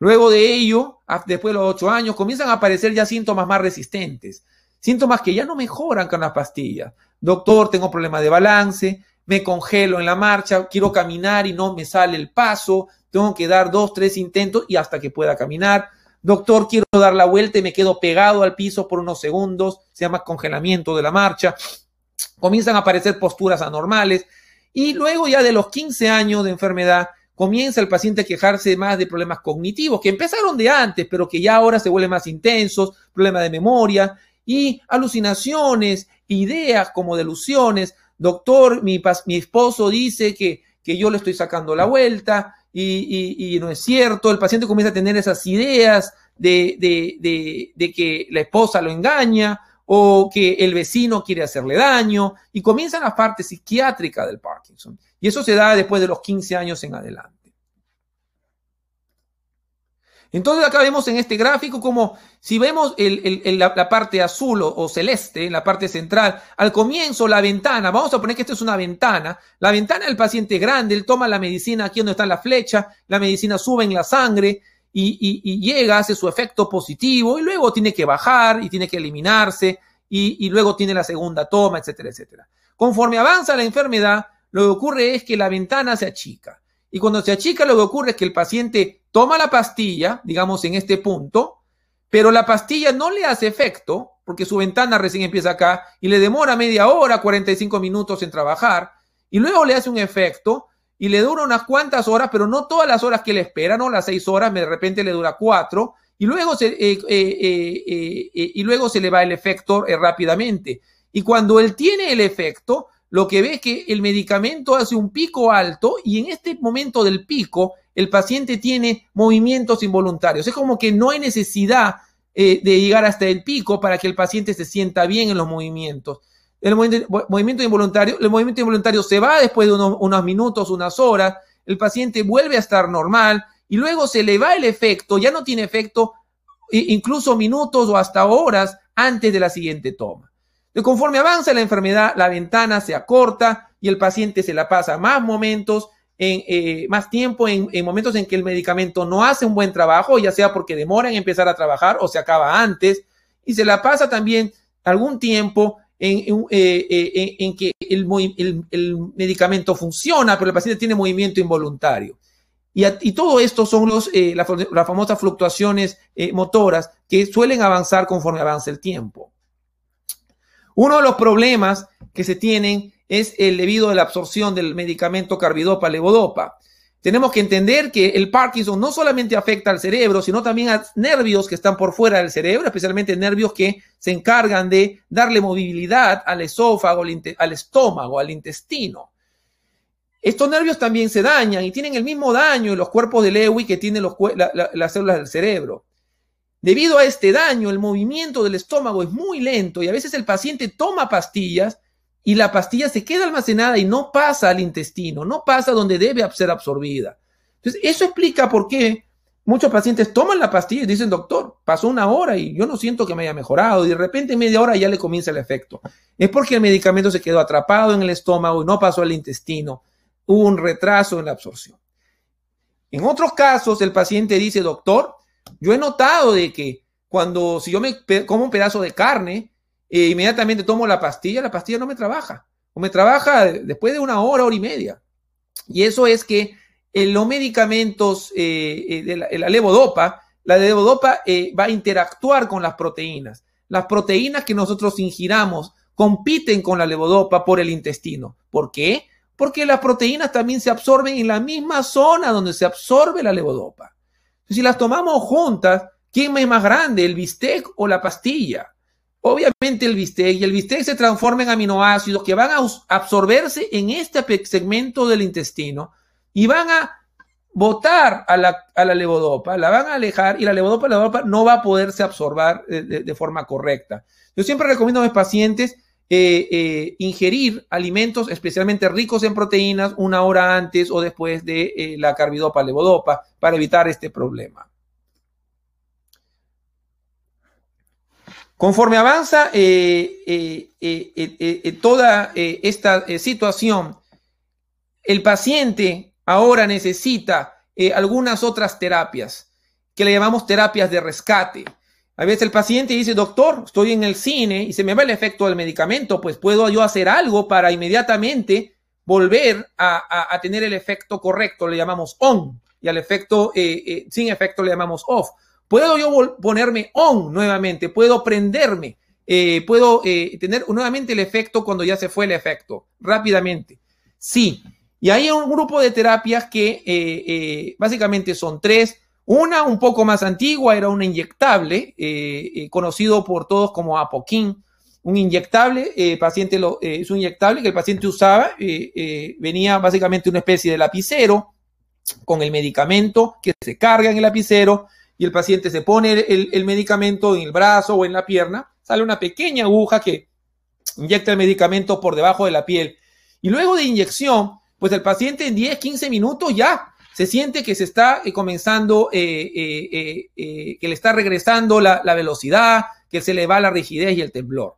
[SPEAKER 2] Luego de ello, después de los 8 años, comienzan a aparecer ya síntomas más resistentes, síntomas que ya no mejoran con las pastillas. Doctor, tengo problema de balance, me congelo en la marcha, quiero caminar y no me sale el paso, tengo que dar dos, tres intentos y hasta que pueda caminar. Doctor, quiero dar la vuelta y me quedo pegado al piso por unos segundos, se llama congelamiento de la marcha. Comienzan a aparecer posturas anormales. Y luego ya de los 15 años de enfermedad comienza el paciente a quejarse más de problemas cognitivos que empezaron de antes, pero que ya ahora se vuelven más intensos, problemas de memoria y alucinaciones, ideas como delusiones. Doctor, mi, mi esposo dice que, que, yo le estoy sacando la vuelta y, y, no es cierto. El paciente comienza a tener esas ideas de, de, de, de que la esposa lo engaña o que el vecino quiere hacerle daño y comienza la parte psiquiátrica del Parkinson. Y eso se da después de los 15 años en adelante. Entonces acá vemos en este gráfico como si vemos la, parte azul o, celeste, la parte central, al comienzo la ventana, vamos a poner que esta es una ventana, la ventana del paciente grande, él toma la medicina aquí donde está la flecha, la medicina sube en la sangre, y, llega, hace su efecto positivo y luego tiene que bajar y tiene que eliminarse y, luego tiene la segunda toma, etcétera, etcétera. Conforme avanza la enfermedad, lo que ocurre es que la ventana se achica. Y cuando se achica, lo que ocurre es que el paciente toma la pastilla, digamos en este punto, pero la pastilla no le hace efecto porque su ventana recién empieza acá y le demora media hora, 45 minutos en trabajar, y luego le hace un efecto y le dura unas cuantas horas, pero no todas las horas que le espera, no las seis horas, de repente le dura cuatro, y luego se, eh, eh, eh, y luego se le va el efecto rápidamente. Y cuando él tiene el efecto, lo que ve es que el medicamento hace un pico alto y en este momento del pico el paciente tiene movimientos involuntarios. Es como que no hay necesidad de llegar hasta el pico para que el paciente se sienta bien en los movimientos. El movimiento involuntario, el movimiento involuntario se va después de unos minutos, unas horas, el paciente vuelve a estar normal, y luego se le va el efecto, ya no tiene efecto incluso minutos o hasta horas antes de la siguiente toma. Conforme avanza la enfermedad, la ventana se acorta y el paciente se la pasa más momentos, en, eh, más tiempo en, momentos en que el medicamento no hace un buen trabajo, ya sea porque demora en empezar a trabajar o se acaba antes, y se la pasa también algún tiempo en, eh, eh, que el, medicamento funciona, pero el paciente tiene movimiento involuntario. Y, todo esto son las, famosas fluctuaciones motoras que suelen avanzar conforme avanza el tiempo. Uno de los problemas que se tienen es el debido a la absorción del medicamento carbidopa levodopa. Tenemos que entender que el Parkinson no solamente afecta al cerebro, sino también a nervios que están por fuera del cerebro, especialmente nervios que se encargan de darle movilidad al esófago, al estómago, al intestino. Estos nervios también se dañan y tienen el mismo daño en los cuerpos de Lewy que tienen las células del cerebro. Debido a este daño, el movimiento del estómago es muy lento y a veces el paciente toma pastillas y la pastilla se queda almacenada y no pasa al intestino, no pasa donde debe ser absorbida. Entonces, eso explica por qué muchos pacientes toman la pastilla y dicen, doctor, pasó una hora y yo no siento que me haya mejorado y de repente en media hora ya le comienza el efecto. Es porque el medicamento se quedó atrapado en el estómago y no pasó al intestino hubo un retraso en la absorción. En otros casos, el paciente dice, doctor, yo he notado de que cuando, si yo me como un pedazo de carne, e inmediatamente tomo la pastilla, la pastilla no me trabaja, o me trabaja después de una hora, hora y media. Y eso es que en los medicamentos eh, eh, de la, levodopa, la levodopa va a interactuar con las proteínas. Las proteínas que nosotros ingiramos compiten con la levodopa por el intestino. ¿Por qué? porque las proteínas también se absorben en la misma zona donde se absorbe la levodopa. Si las tomamos juntas, ¿quién es más grande, el bistec o la pastilla? Obviamente el bistec y el bistec se transforma en aminoácidos que van a absorberse en este segmento del intestino y van a botar a la, la levodopa, la van a alejar y la levodopa, la levodopa no va a poderse absorber de forma correcta. Yo siempre recomiendo a mis pacientes eh, eh, ingerir alimentos especialmente ricos en proteínas una hora antes o después de eh, la carbidopa levodopa para evitar este problema. Conforme avanza toda esta situación, el paciente ahora necesita algunas otras terapias que le llamamos terapias de rescate. A veces el paciente dice, doctor, estoy en el cine y se me va el efecto del medicamento, pues puedo yo hacer algo para inmediatamente volver a, tener el efecto correcto, le llamamos on, y al efecto eh, eh, sin efecto le llamamos off. Puedo yo ponerme on nuevamente, puedo prenderme, eh, puedo tener nuevamente el efecto cuando ya se fue el efecto, rápidamente. Sí, y hay un grupo de terapias que básicamente son tres una un poco más antigua era una inyectable, eh, eh, conocido por todos como Apoquín. Un inyectable, eh, paciente lo, es un inyectable que el paciente usaba, venía básicamente una especie de lapicero con el medicamento que se carga en el lapicero y el paciente se pone el, medicamento en el brazo o en la pierna, sale una pequeña aguja que inyecta el medicamento por debajo de la piel. Y luego de inyección, pues el paciente en 10, 15 minutos ya se siente que se está eh, comenzando, eh, eh, que le está regresando la, velocidad, que se le va la rigidez y el temblor.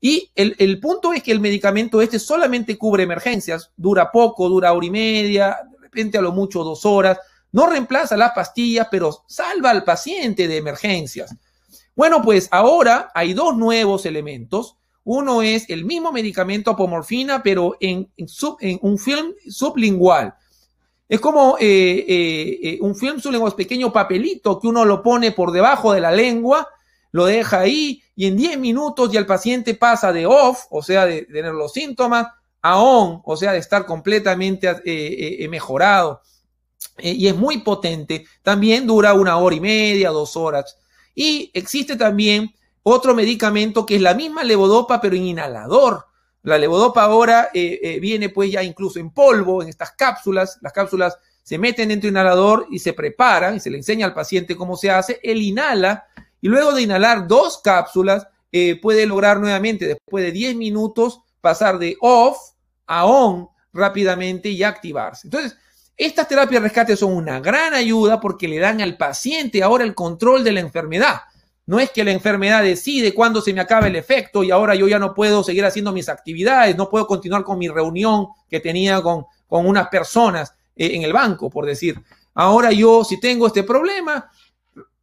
[SPEAKER 2] Y el, punto es que el medicamento este solamente cubre emergencias, dura poco, dura hora y media, de repente a lo mucho dos horas, no reemplaza las pastillas, pero salva al paciente de emergencias. Bueno, pues ahora hay dos nuevos elementos. Uno es el mismo medicamento apomorfina, pero en, en un film sublingual. Es como eh, eh, eh, un film sublingual, pequeño papelito que uno lo pone por debajo de la lengua, lo deja ahí y en 10 minutos ya el paciente pasa de off, o sea, de, tener los síntomas, a on, o sea, de estar completamente eh, mejorado. y es muy potente. También dura una hora y media, dos horas. Y existe también otro medicamento que es la misma levodopa, pero en inhalador. La levodopa ahora eh, eh, viene pues ya incluso en polvo, en estas cápsulas. Las cápsulas se meten dentro del inhalador y se preparan y se le enseña al paciente cómo se hace. Él inhala y luego de inhalar dos cápsulas eh, puede lograr nuevamente, después de 10 minutos, pasar de off a on rápidamente y activarse. Entonces, estas terapias de rescate son una gran ayuda porque le dan al paciente ahora el control de la enfermedad. No es que la enfermedad decide cuándo se me acaba el efecto y ahora yo ya no puedo seguir haciendo mis actividades, no puedo continuar con mi reunión que tenía con, con unas personas eh, en el banco, por decir. Ahora yo, si tengo este problema,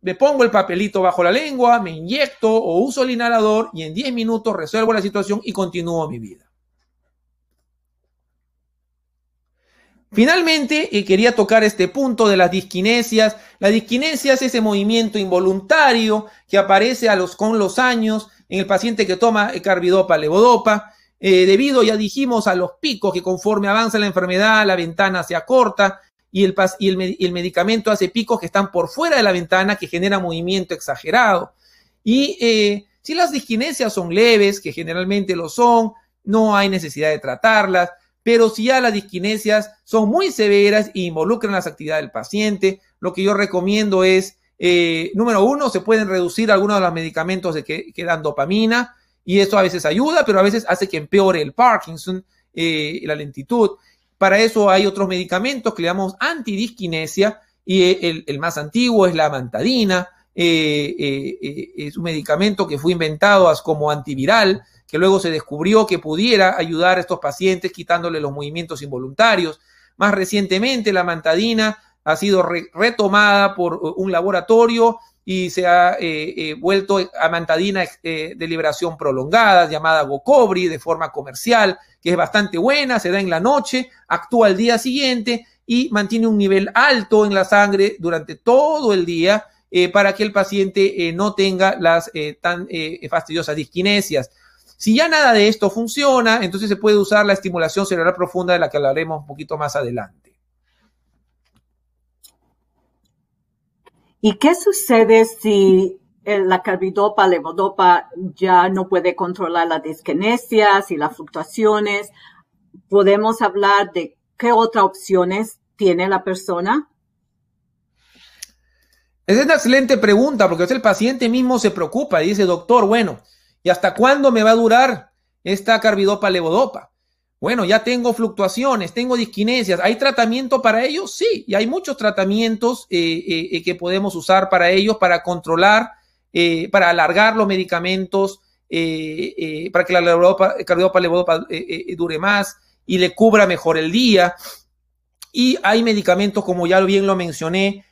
[SPEAKER 2] me pongo el papelito bajo la lengua, me inyecto o uso el inhalador y en 10 minutos resuelvo la situación y continúo mi vida. Finalmente, quería tocar este punto de las disquinesias. La disquinesia es ese movimiento involuntario que aparece a los, con los años en el paciente que toma carbidopa, levodopa. Eh, debido, ya dijimos, a los picos que conforme avanza la enfermedad, la ventana se acorta y el, y el, medicamento hace picos que están por fuera de la ventana que genera movimiento exagerado. Y eh, si las disquinesias son leves, que generalmente lo son, no hay necesidad de tratarlas pero si ya las disquinesias son muy severas e involucran las actividades del paciente, lo que yo recomiendo es, eh, número uno, se pueden reducir algunos de los medicamentos de que, dan dopamina y eso a veces ayuda, pero a veces hace que empeore el Parkinson, eh, la lentitud. Para eso hay otros medicamentos que le llamamos antidisquinesia y el, más antiguo es la mantadina. Eh, es un medicamento que fue inventado como antiviral que luego se descubrió que pudiera ayudar a estos pacientes quitándole los movimientos involuntarios. Más recientemente, la mantadina ha sido retomada por uh, un laboratorio y se ha eh, eh, vuelto a mantadina eh, de liberación prolongada, llamada Gocobri, de forma comercial, que es bastante buena, se da en la noche, actúa al día siguiente y mantiene un nivel alto en la sangre durante todo el día para que el paciente no tenga las tan fastidiosas disquinesias. Si ya nada de esto funciona, entonces se puede usar la estimulación cerebral profunda de la que hablaremos un poquito más adelante.
[SPEAKER 1] ¿Y qué sucede si la carbidopa, levodopa ya no puede controlar las disquinesias y las fluctuaciones? ¿Podemos hablar de qué otras opciones tiene la persona?
[SPEAKER 2] Esa es una excelente pregunta porque el paciente mismo se preocupa y dice, doctor, bueno, ¿Y hasta cuándo me va a durar esta carbidopa levodopa? Bueno, ya tengo fluctuaciones, tengo disquinesias. ¿Hay tratamiento para ellos? Sí, y hay muchos tratamientos eh, eh, eh, que podemos usar para ellos, para controlar, para alargar los medicamentos, para que la carbidopa levodopa dure más y le cubra mejor el día. Y hay medicamentos, como ya bien lo mencioné,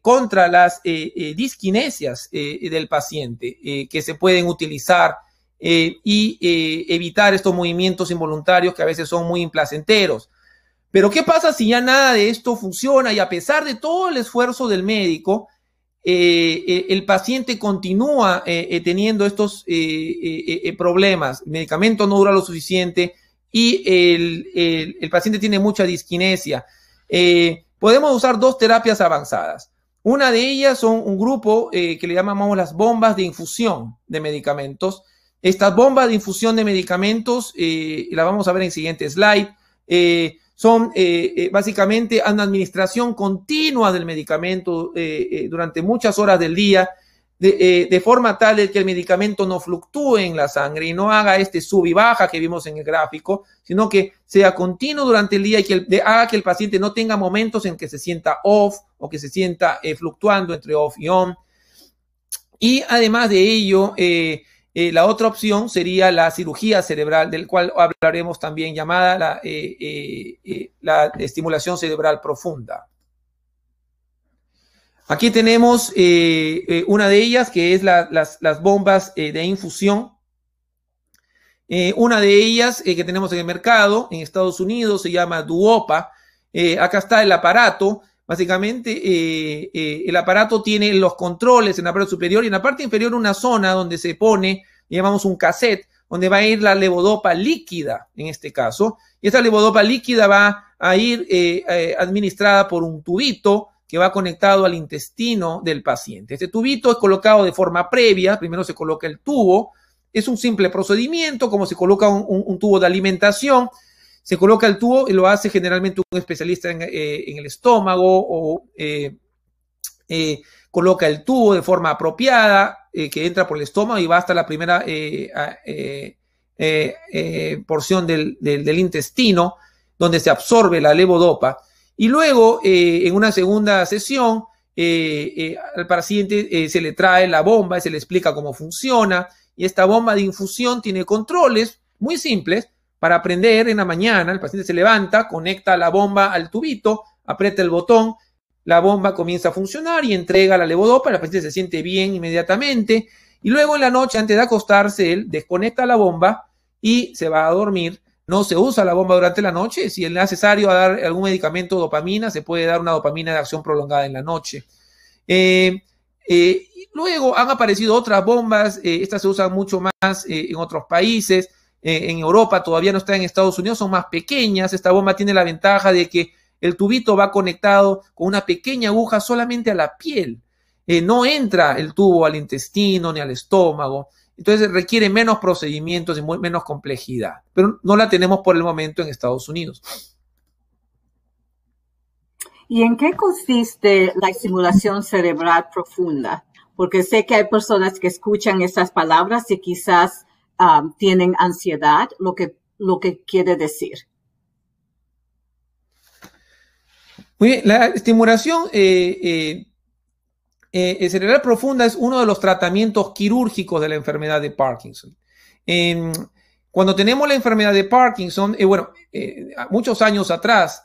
[SPEAKER 2] contra las disquinesias del paciente que se pueden utilizar y evitar estos movimientos involuntarios que a veces son muy implacenteros. Pero ¿qué pasa si ya nada de esto funciona y a pesar de todo el esfuerzo del médico, el paciente continúa teniendo estos problemas, el medicamento no dura lo suficiente y el, el paciente tiene mucha disquinesia? Podemos usar dos terapias avanzadas. Una de ellas son un grupo eh, que le llamamos las bombas de infusión de medicamentos. Estas bombas de infusión de medicamentos, eh, las vamos a ver en el siguiente slide, eh, son básicamente una administración continua del medicamento durante muchas horas del día eh, de, forma tal que el medicamento no fluctúe en la sangre y no haga este sub y baja que vimos en el gráfico, sino que sea continuo durante el día y que haga que el paciente no tenga momentos en que se sienta off o que se sienta eh, fluctuando entre off y on. Y además de ello, eh, la otra opción sería la cirugía cerebral, del cual hablaremos también, llamada la, la estimulación cerebral profunda. Aquí tenemos eh, eh, una de ellas que es las, bombas eh, de infusión. una de ellas que tenemos en el mercado en Estados Unidos se llama Duopa. acá está el aparato. Básicamente, el aparato tiene los controles en la parte superior y en la parte inferior una zona donde se pone, llamamos un cassette, donde va a ir la levodopa líquida, en este caso, y esta levodopa líquida va a ir administrada por un tubito que va conectado al intestino del paciente. Este tubito es colocado de forma previa, primero se coloca el tubo, es un simple procedimiento, como se coloca un, tubo de alimentación, se coloca el tubo y lo hace generalmente un especialista en, eh, el estómago o eh, eh, coloca el tubo de forma apropiada que entra por el estómago y va hasta la primera porción del, del intestino donde se absorbe la levodopa y luego, eh, en una segunda sesión, eh, eh, al paciente se le trae la bomba y se le explica cómo funciona. Y esta bomba de infusión tiene controles muy simples para aprender en la mañana. El paciente se levanta, conecta la bomba al tubito, aprieta el botón, la bomba comienza a funcionar y entrega la levodopa. El paciente se siente bien inmediatamente. Y luego en la noche, antes de acostarse, él desconecta la bomba y se va a dormir no se usa la bomba durante la noche. Si es necesario dar algún medicamento dopamina, se puede dar una dopamina de acción prolongada en la noche. Eh, eh, luego han aparecido otras bombas, eh, estas se usan mucho más en otros países. en Europa todavía no está en Estados Unidos, son más pequeñas. Esta bomba tiene la ventaja de que el tubito va conectado con una pequeña aguja solamente a la piel. No entra el tubo al intestino ni al estómago. Entonces requiere menos procedimientos y menos complejidad, pero no la tenemos por el momento en Estados Unidos.
[SPEAKER 1] ¿Y en qué consiste la estimulación cerebral profunda? Porque sé que hay personas que escuchan esas palabras y quizás um, tienen ansiedad, lo que, lo que quiere decir.
[SPEAKER 2] Muy bien, la estimulación eh, eh, eh, cerebral profunda es uno de los tratamientos quirúrgicos de la enfermedad de Parkinson. cuando tenemos la enfermedad de Parkinson, eh, bueno, eh, muchos años atrás,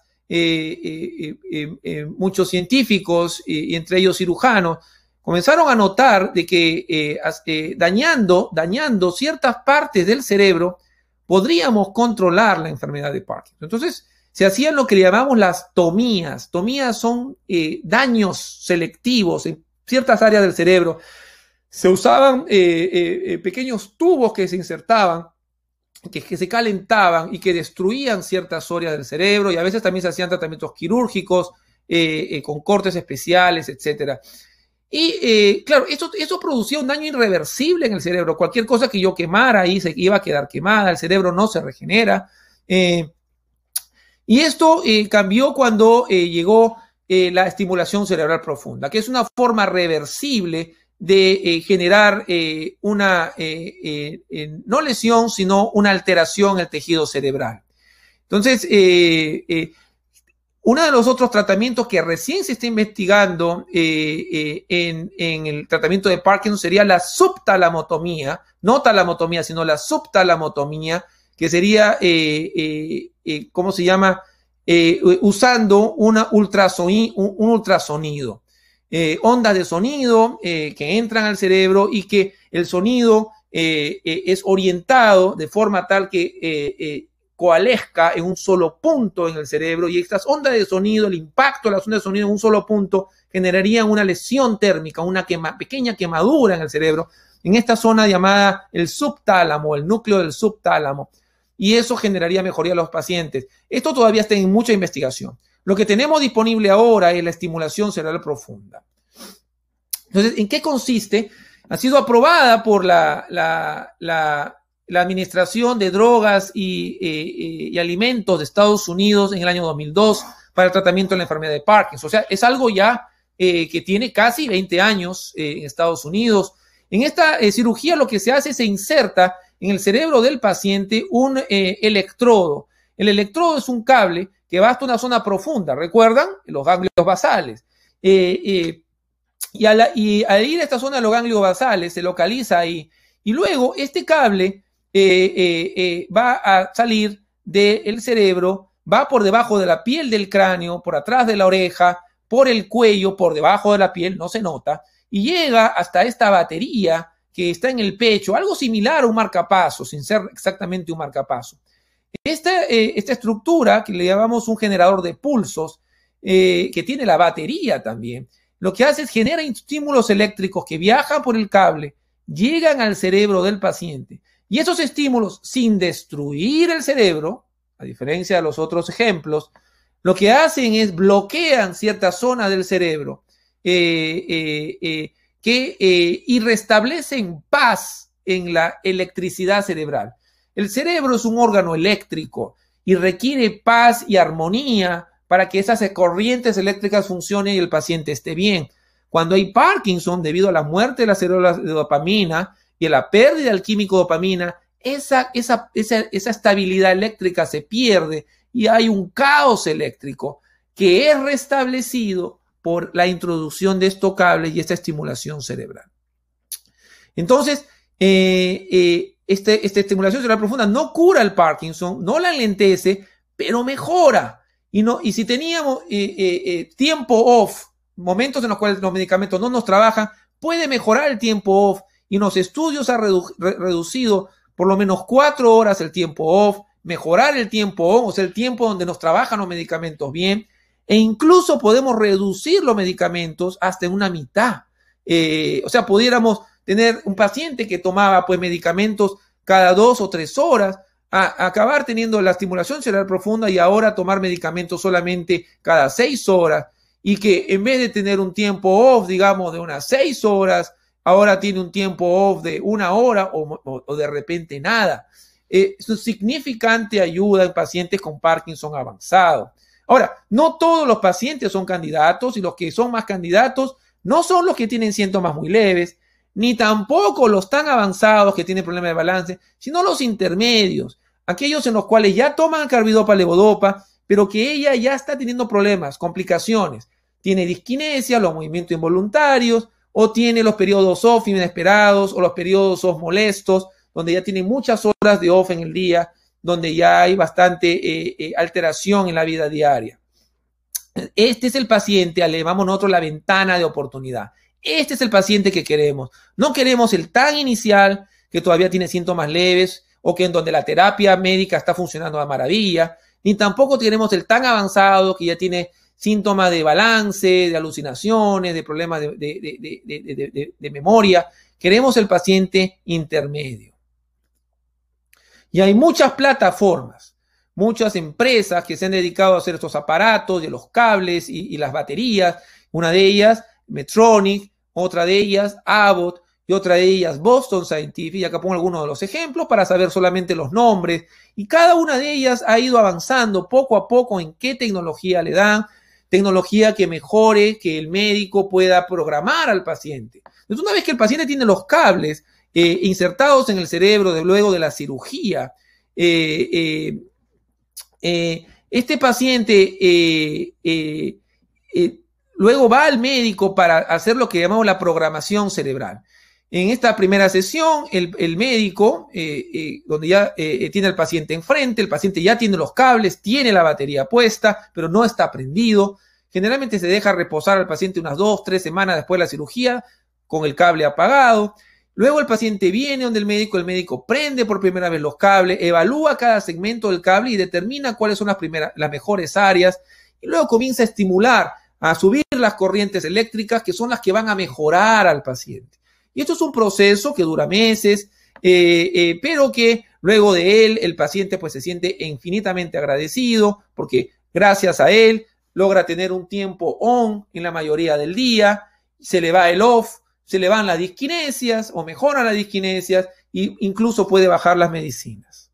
[SPEAKER 2] muchos científicos, y entre ellos cirujanos, comenzaron a notar de que dañando, dañando ciertas partes del cerebro, podríamos controlar la enfermedad de Parkinson. Entonces, se hacían lo que llamamos las tomías. Tomías son daños selectivos ciertas áreas del cerebro. Se usaban eh, eh, eh, pequeños tubos que se insertaban, que, se calentaban y que destruían ciertas áreas del cerebro y a veces también se hacían tratamientos quirúrgicos con cortes especiales, etc. Y claro, esto, esto producía un daño irreversible en el cerebro. Cualquier cosa que yo quemara ahí se iba a quedar quemada, el cerebro no se regenera. y esto cambió cuando llegó eh, la estimulación cerebral profunda, que es una forma reversible de eh, generar eh, una, no lesión, sino una alteración en el tejido cerebral. Entonces, uno de los otros tratamientos que recién se está investigando en, en, el tratamiento de Parkinson sería la subtalamotomía, no talamotomía, sino la subtalamotomía, que sería, ¿cómo se llama? Eh, usando un, ultrasonido. Eh, ondas de sonido eh, que entran al cerebro y que el sonido es orientado de forma tal que coalesca en un solo punto en el cerebro y estas ondas de sonido, el impacto de las ondas de sonido en un solo punto generarían una lesión térmica, una pequeña quemadura en el cerebro, en esta zona llamada el subtálamo, el núcleo del subtálamo y eso generaría mejoría a los pacientes. Esto todavía está en mucha investigación. Lo que tenemos disponible ahora es la estimulación cerebral profunda. Entonces, ¿en qué consiste? Ha sido aprobada por la, la, Administración de Drogas y, eh, y, Alimentos de Estados Unidos en el año 2002 para el tratamiento de la enfermedad de Parkinson. O sea, es algo ya eh, que tiene casi 20 años eh, en Estados Unidos. En esta cirugía lo que se hace es se inserta en el cerebro del paciente un eh, electrodo. El electrodo es un cable que va hasta una zona profunda, ¿recuerdan? Los ganglios basales. Eh, eh, y, al, ir a esta zona de los ganglios basales se localiza ahí. Y luego este cable va a salir del cerebro, va por debajo de la piel del cráneo, por atrás de la oreja, por el cuello, por debajo de la piel, no se nota, y llega hasta esta batería que está en el pecho, algo similar a un marcapaso, sin ser exactamente un marcapaso. Esta, eh, esta estructura, que le llamamos un generador de pulsos, que tiene la batería también, lo que hace es genera estímulos eléctricos que viajan por el cable, llegan al cerebro del paciente. Y esos estímulos, sin destruir el cerebro, a diferencia de los otros ejemplos, lo que hacen es bloquean cierta zona del cerebro eh, eh, eh, que, y restablecen paz en la electricidad cerebral. El cerebro es un órgano eléctrico y requiere paz y armonía para que esas corrientes eléctricas funcionen y el paciente esté bien. Cuando hay Parkinson, debido a la muerte de las células de dopamina y a la pérdida del químico dopamina, esa, esa, esa, esa estabilidad eléctrica se pierde y hay un caos eléctrico que es restablecido por la introducción de estos cables y esta estimulación cerebral. Entonces, eh, eh, este, esta estimulación cerebral profunda no cura el Parkinson, no la alentece, pero mejora y, si teníamos eh, tiempo off, momentos en los cuales los medicamentos no nos trabajan, puede mejorar el tiempo off. Y los estudios ha reducido por lo menos cuatro horas el tiempo off, mejorar el tiempo on, o sea, el tiempo donde nos trabajan los medicamentos bien, e incluso podemos reducir los medicamentos hasta una mitad. o sea, pudiéramos tener un paciente que tomaba pues medicamentos cada dos o tres horas, a acabar teniendo la estimulación cerebral profunda y ahora tomar medicamentos solamente cada seis horas y que en vez de tener un tiempo off, digamos, de unas seis horas, ahora tiene un tiempo off de una hora o, de repente nada. Eh, es significante ayuda en pacientes con Parkinson avanzado. Ahora, no todos los pacientes son candidatos y los que son más candidatos no son los que tienen síntomas muy leves, ni tampoco los tan avanzados que tienen problemas de balance, sino los intermedios, aquellos en los cuales ya toman carbidopa, levodopa, pero que ella ya está teniendo problemas, complicaciones. Tiene disquinesia, los movimientos involuntarios, o tiene los periodos off inesperados, o los periodos off molestos, donde ya tiene muchas horas de off en el día, donde ya hay bastante eh, eh, alteración en la vida diaria. Este es el paciente, le llamamos nosotros la ventana de oportunidad. Este es el paciente que queremos. No queremos el tan inicial que todavía tiene síntomas leves o que en donde la terapia médica está funcionando a maravilla, ni tampoco queremos el tan avanzado que ya tiene síntomas de balance, de alucinaciones, de problemas de, de, memoria. Queremos el paciente intermedio. Y hay muchas plataformas, muchas empresas que se han dedicado a hacer estos aparatos de los cables y las baterías. Una de ellas Medtronic, otra de ellas Abbott y otra de ellas Boston Scientific. Y acá pongo algunos de los ejemplos para saber solamente los nombres. Y cada una de ellas ha ido avanzando poco a poco en qué tecnología le dan, tecnología que mejore, que el médico pueda programar al paciente. Entonces, una vez que el paciente tiene los cables eh, insertados en el cerebro luego de la cirugía, eh, eh, este paciente Luego va al médico para hacer lo que llamamos la programación cerebral. En esta primera sesión, el, médico, donde ya tiene al paciente enfrente, el paciente ya tiene los cables, tiene la batería puesta, pero no está prendido. Generalmente se deja reposar al paciente unas dos, tres semanas después de la cirugía con el cable apagado. Luego el paciente viene donde el médico, el médico prende por primera vez los cables, evalúa cada segmento del cable y determina cuáles son las, primeras, las mejores áreas y luego comienza a estimular a subir las corrientes eléctricas que son las que van a mejorar al paciente. Y esto es un proceso que dura meses, eh, eh, pero que luego de él el paciente pues se siente infinitamente agradecido porque gracias a él logra tener un tiempo on en la mayoría del día, se le va el off, se le van las disquinesias o mejoran las disquinesias e incluso puede bajar las medicinas.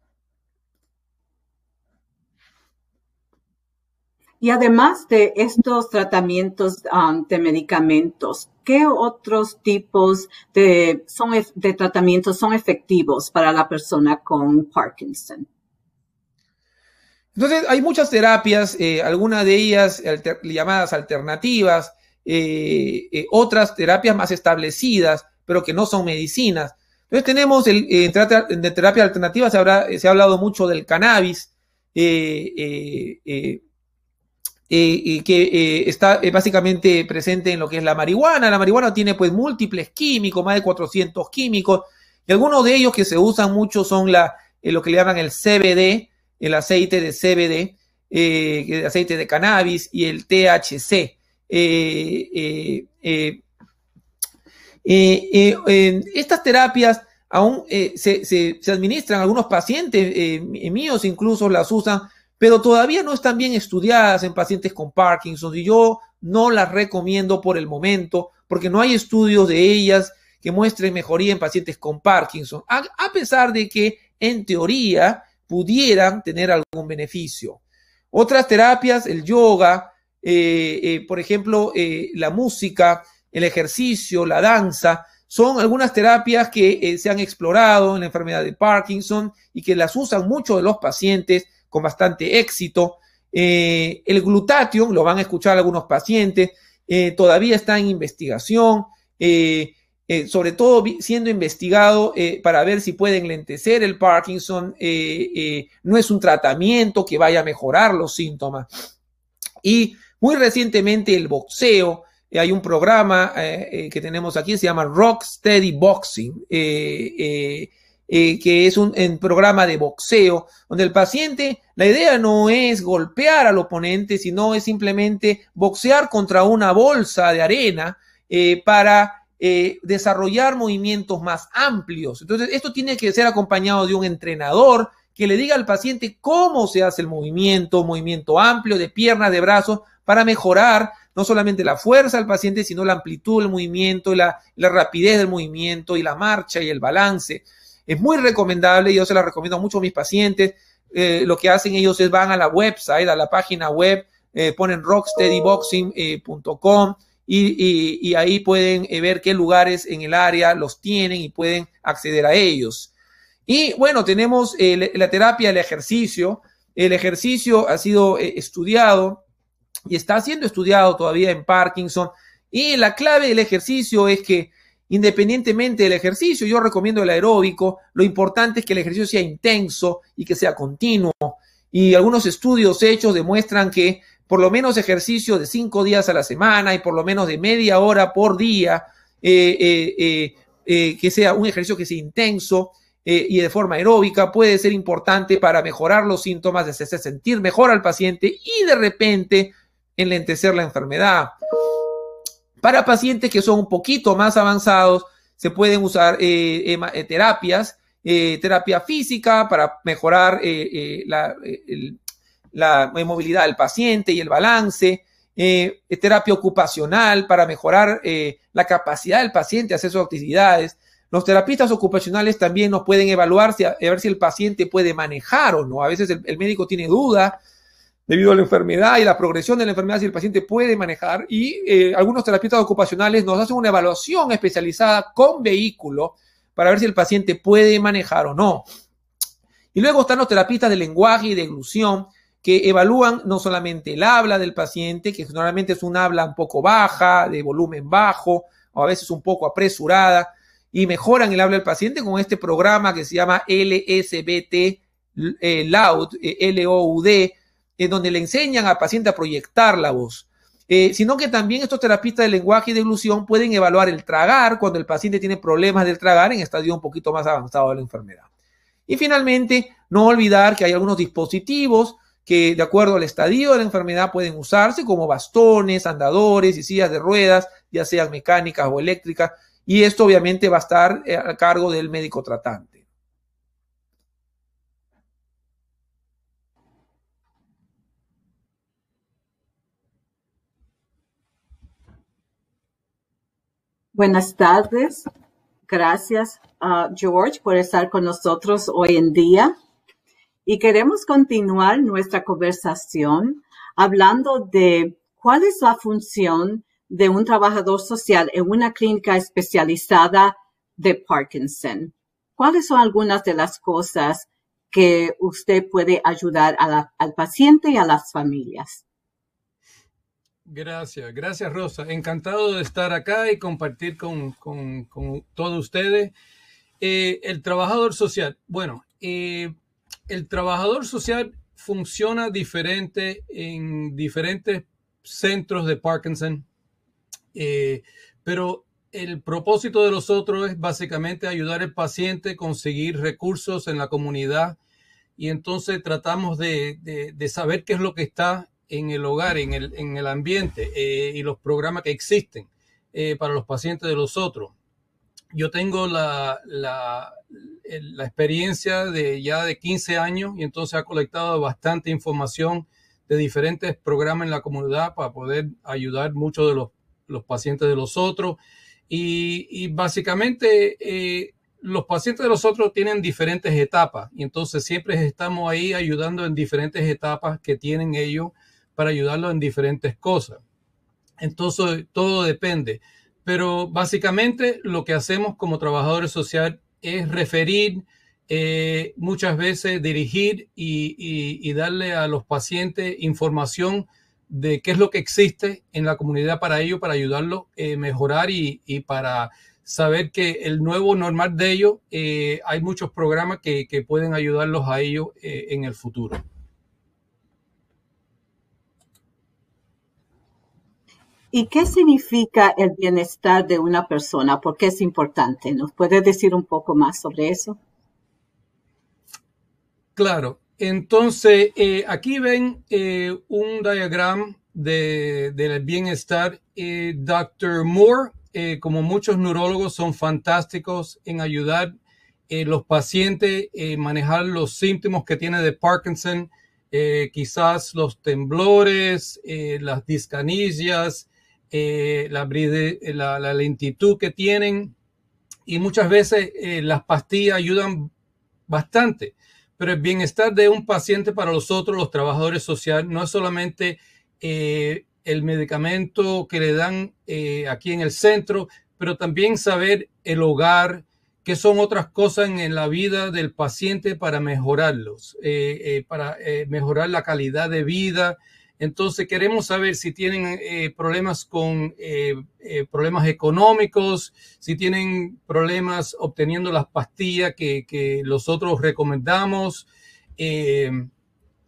[SPEAKER 1] Y además de estos tratamientos um, de medicamentos, ¿qué otros tipos de, son, de tratamientos son efectivos para la persona con Parkinson?
[SPEAKER 2] Entonces, hay muchas terapias, eh, algunas de ellas llamadas alternativas, eh, eh, otras terapias más establecidas, pero que no son medicinas. Entonces, tenemos el, en terapia alternativa se, se ha hablado mucho del cannabis, eh, que eh, está eh, básicamente presente en lo que es la marihuana. La marihuana tiene pues múltiples químicos, más de 400 químicos, y algunos de ellos que se usan mucho son la, lo que le llaman el CBD, el aceite de CBD, eh, aceite de cannabis y el THC. Estas terapias aún se, se, administran, algunos pacientes míos incluso las usan, pero todavía no están bien estudiadas en pacientes con Parkinson y yo no las recomiendo por el momento porque no hay estudios de ellas que muestren mejoría en pacientes con Parkinson, a, pesar de que en teoría pudieran tener algún beneficio. Otras terapias, el yoga, eh, eh, por ejemplo, eh, la música, el ejercicio, la danza, son algunas terapias que se han explorado en la enfermedad de Parkinson y que las usan muchos de los pacientes con bastante éxito. el glutatión, lo van a escuchar algunos pacientes, todavía está en investigación. Eh, sobre todo siendo investigado eh, para ver si puede enlentecer el Parkinson, eh, no es un tratamiento que vaya a mejorar los síntomas. Y muy recientemente el boxeo, hay un programa que tenemos aquí, se llama Rock Steady Boxing, que es un, un, programa de boxeo, donde el paciente, la idea no es golpear al oponente, sino es simplemente boxear contra una bolsa de arena para eh, desarrollar movimientos más amplios. Entonces, esto tiene que ser acompañado de un entrenador que le diga al paciente cómo se hace el movimiento, movimiento amplio de piernas, de brazos, para mejorar no solamente la fuerza del paciente, sino la amplitud del movimiento, la, rapidez del movimiento y la marcha y el balance. Es muy recomendable, yo se la recomiendo mucho a mis pacientes. Eh, lo que hacen ellos es van a la website, a la página web, eh, ponen rocksteadyboxing.com y, ahí pueden eh, ver qué lugares en el área los tienen y pueden acceder a ellos. Y bueno, tenemos eh, la terapia, el ejercicio. El ejercicio ha sido eh, estudiado y está siendo estudiado todavía en Parkinson. Y la clave del ejercicio es que independientemente del ejercicio, yo recomiendo el aeróbico, lo importante es que el ejercicio sea intenso y que sea continuo. Y algunos estudios hechos demuestran que por lo menos ejercicio de cinco días a la semana y por lo menos de media hora por día, eh, eh, eh, que sea un ejercicio que sea intenso y de forma aeróbica, puede ser importante para mejorar los síntomas, de sentir mejor al paciente y de repente enlentecer la enfermedad. Para pacientes que son un poquito más avanzados, se pueden usar terapias, terapia física para mejorar la, el, movilidad del paciente y el balance, eh, terapia ocupacional para mejorar eh, la capacidad del paciente de hacer sus actividades. Los terapistas ocupacionales también nos pueden evaluar si, a, ver si el paciente puede manejar o no. A veces el, médico tiene duda debido a la enfermedad y la progresión de la enfermedad si el paciente puede manejar y eh, algunos terapistas ocupacionales nos hacen una evaluación especializada con vehículo para ver si el paciente puede manejar o no. Y luego están los terapistas de lenguaje y de eglusión que evalúan no solamente el habla del paciente, que normalmente es un habla un poco baja, de volumen bajo, o a veces un poco apresurada, y mejoran el habla del paciente con este programa que se llama LSBT eh, Loud, L-O-U-D, en donde le enseñan al paciente a proyectar la voz. Eh, sino que también estos terapistas de lenguaje y de ilusión pueden evaluar el tragar cuando el paciente tiene problemas del tragar en estadio un poquito más avanzado de la enfermedad. Y finalmente, no olvidar que hay algunos dispositivos que de acuerdo al estadio de la enfermedad pueden usarse como bastones, andadores y sillas de ruedas, ya sean mecánicas o eléctricas, y esto obviamente va a estar eh, a cargo del médico tratante.
[SPEAKER 1] Buenas tardes. Gracias, a George, por estar con nosotros hoy en día y queremos continuar nuestra conversación hablando de cuál es la función de un trabajador social en una clínica especializada de Parkinson. ¿Cuáles son algunas de las cosas que usted puede ayudar al paciente y a las familias?
[SPEAKER 3] Gracias, gracias Rosa. Encantado de estar acá y compartir con, todos ustedes. Eh, el trabajador social, bueno, eh, el trabajador social funciona diferente en diferentes centros de Parkinson, eh, pero el propósito de los otros es básicamente ayudar al paciente a conseguir recursos en la comunidad y entonces tratamos de, saber qué es lo que está en el hogar, en el, en el ambiente eh, y los programas que existen eh, para los pacientes de los otros. Yo tengo la, la, experiencia de ya de 15 años y entonces ha colectado bastante información de diferentes programas en la comunidad para poder ayudar muchos de los, los pacientes de los otros. Y, y básicamente eh, los pacientes de los otros tienen diferentes etapas y entonces siempre estamos ahí ayudando en diferentes etapas que tienen ellos para ayudarlos en diferentes cosas. Entonces, todo depende. Pero básicamente lo que hacemos como trabajadores sociales es referir, eh, muchas veces dirigir y, darle a los pacientes información de qué es lo que existe en la comunidad para ellos, para ayudarlos a eh, mejorar y, para saber que el nuevo normal de ellos, eh, hay muchos programas que, pueden ayudarlos a ellos en el futuro.
[SPEAKER 1] ¿Y qué significa el bienestar de una persona? ¿Por qué es importante? ¿Nos puede decir un poco más sobre eso?
[SPEAKER 3] Claro. Entonces, eh, aquí ven un diagrama de, del bienestar. Dr. Moore eh, como muchos neurólogos, son fantásticos en ayudar a eh, los pacientes a eh, manejar los síntomas que tiene de Parkinson, quizás los temblores, las discanillas, la, la, lentitud que tienen. Y muchas veces las pastillas ayudan bastante. Pero el bienestar de un paciente para los otros, los trabajadores sociales, no es solamente el medicamento que le dan eh, aquí en el centro, pero también saber el hogar, qué son otras cosas en, la vida del paciente para mejorarlos, eh, eh, para mejorar la calidad de vida. Entonces queremos saber si tienen problemas con problemas económicos, si tienen problemas obteniendo las pastillas que, que nosotros recomendamos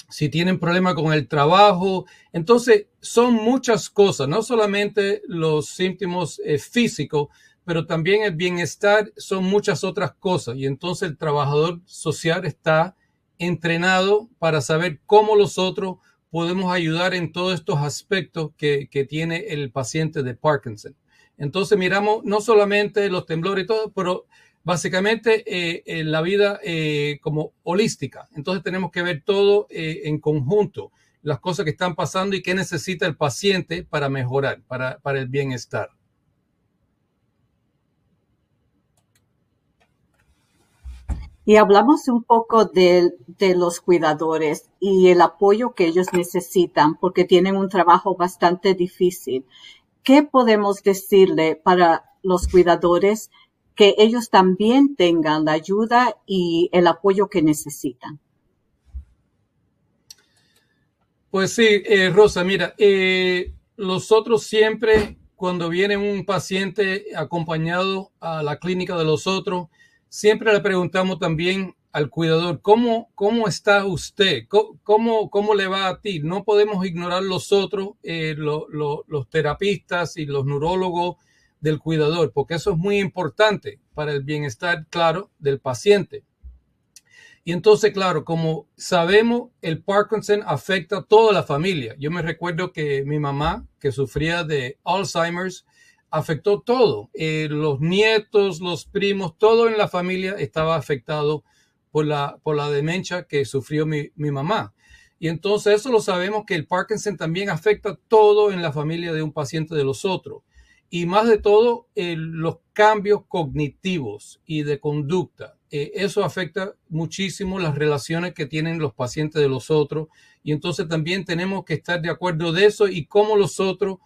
[SPEAKER 3] si tienen problemas con el trabajo. Entonces, son muchas cosas, no solamente los síntomas eh, físicos, pero también el bienestar son muchas otras cosas. Y entonces el trabajador social está entrenado para saber cómo nosotros podemos ayudar en todos estos aspectos que, tiene el paciente de Parkinson. Entonces miramos no solamente los temblores y todo, pero básicamente eh, la vida eh, como holística. Entonces tenemos que ver todo eh, en conjunto, las cosas que están pasando y qué necesita el paciente para mejorar, para el bienestar.
[SPEAKER 1] Y hablamos un poco de, de, los cuidadores y el apoyo que ellos necesitan porque tienen un trabajo bastante difícil. ¿Qué podemos decirle para los cuidadores que ellos también tengan la ayuda y el apoyo que necesitan.
[SPEAKER 3] Pues sí, eh, Rosa, mira, eh, nosotros siempre, cuando viene un paciente acompañado a la clínica de los otros, siempre le preguntamos también al cuidador, ¿cómo, cómo está usted? ¿Cómo, ¿Cómo, le va a ti? No podemos ignorar los otros, eh, los terapistas y los neurólogos del cuidador, porque eso es muy importante para el bienestar, claro, del paciente. Y entonces, claro, como sabemos, el Parkinson afecta a toda la familia. Yo me recuerdo que mi mamá, que sufría de Alzheimer's, afectó todo. Eh, los nietos, los primos, todo en la familia estaba afectado por la, por la demencia que sufrió mi, mi mamá. Y entonces eso lo sabemos que el Parkinson también afecta todo en la familia de un paciente de los otros y más de todo los cambios cognitivos y de conducta. Eh, eso afecta muchísimo las relaciones que tienen los pacientes de los otros y entonces también tenemos que estar de acuerdo de eso y cómo los otros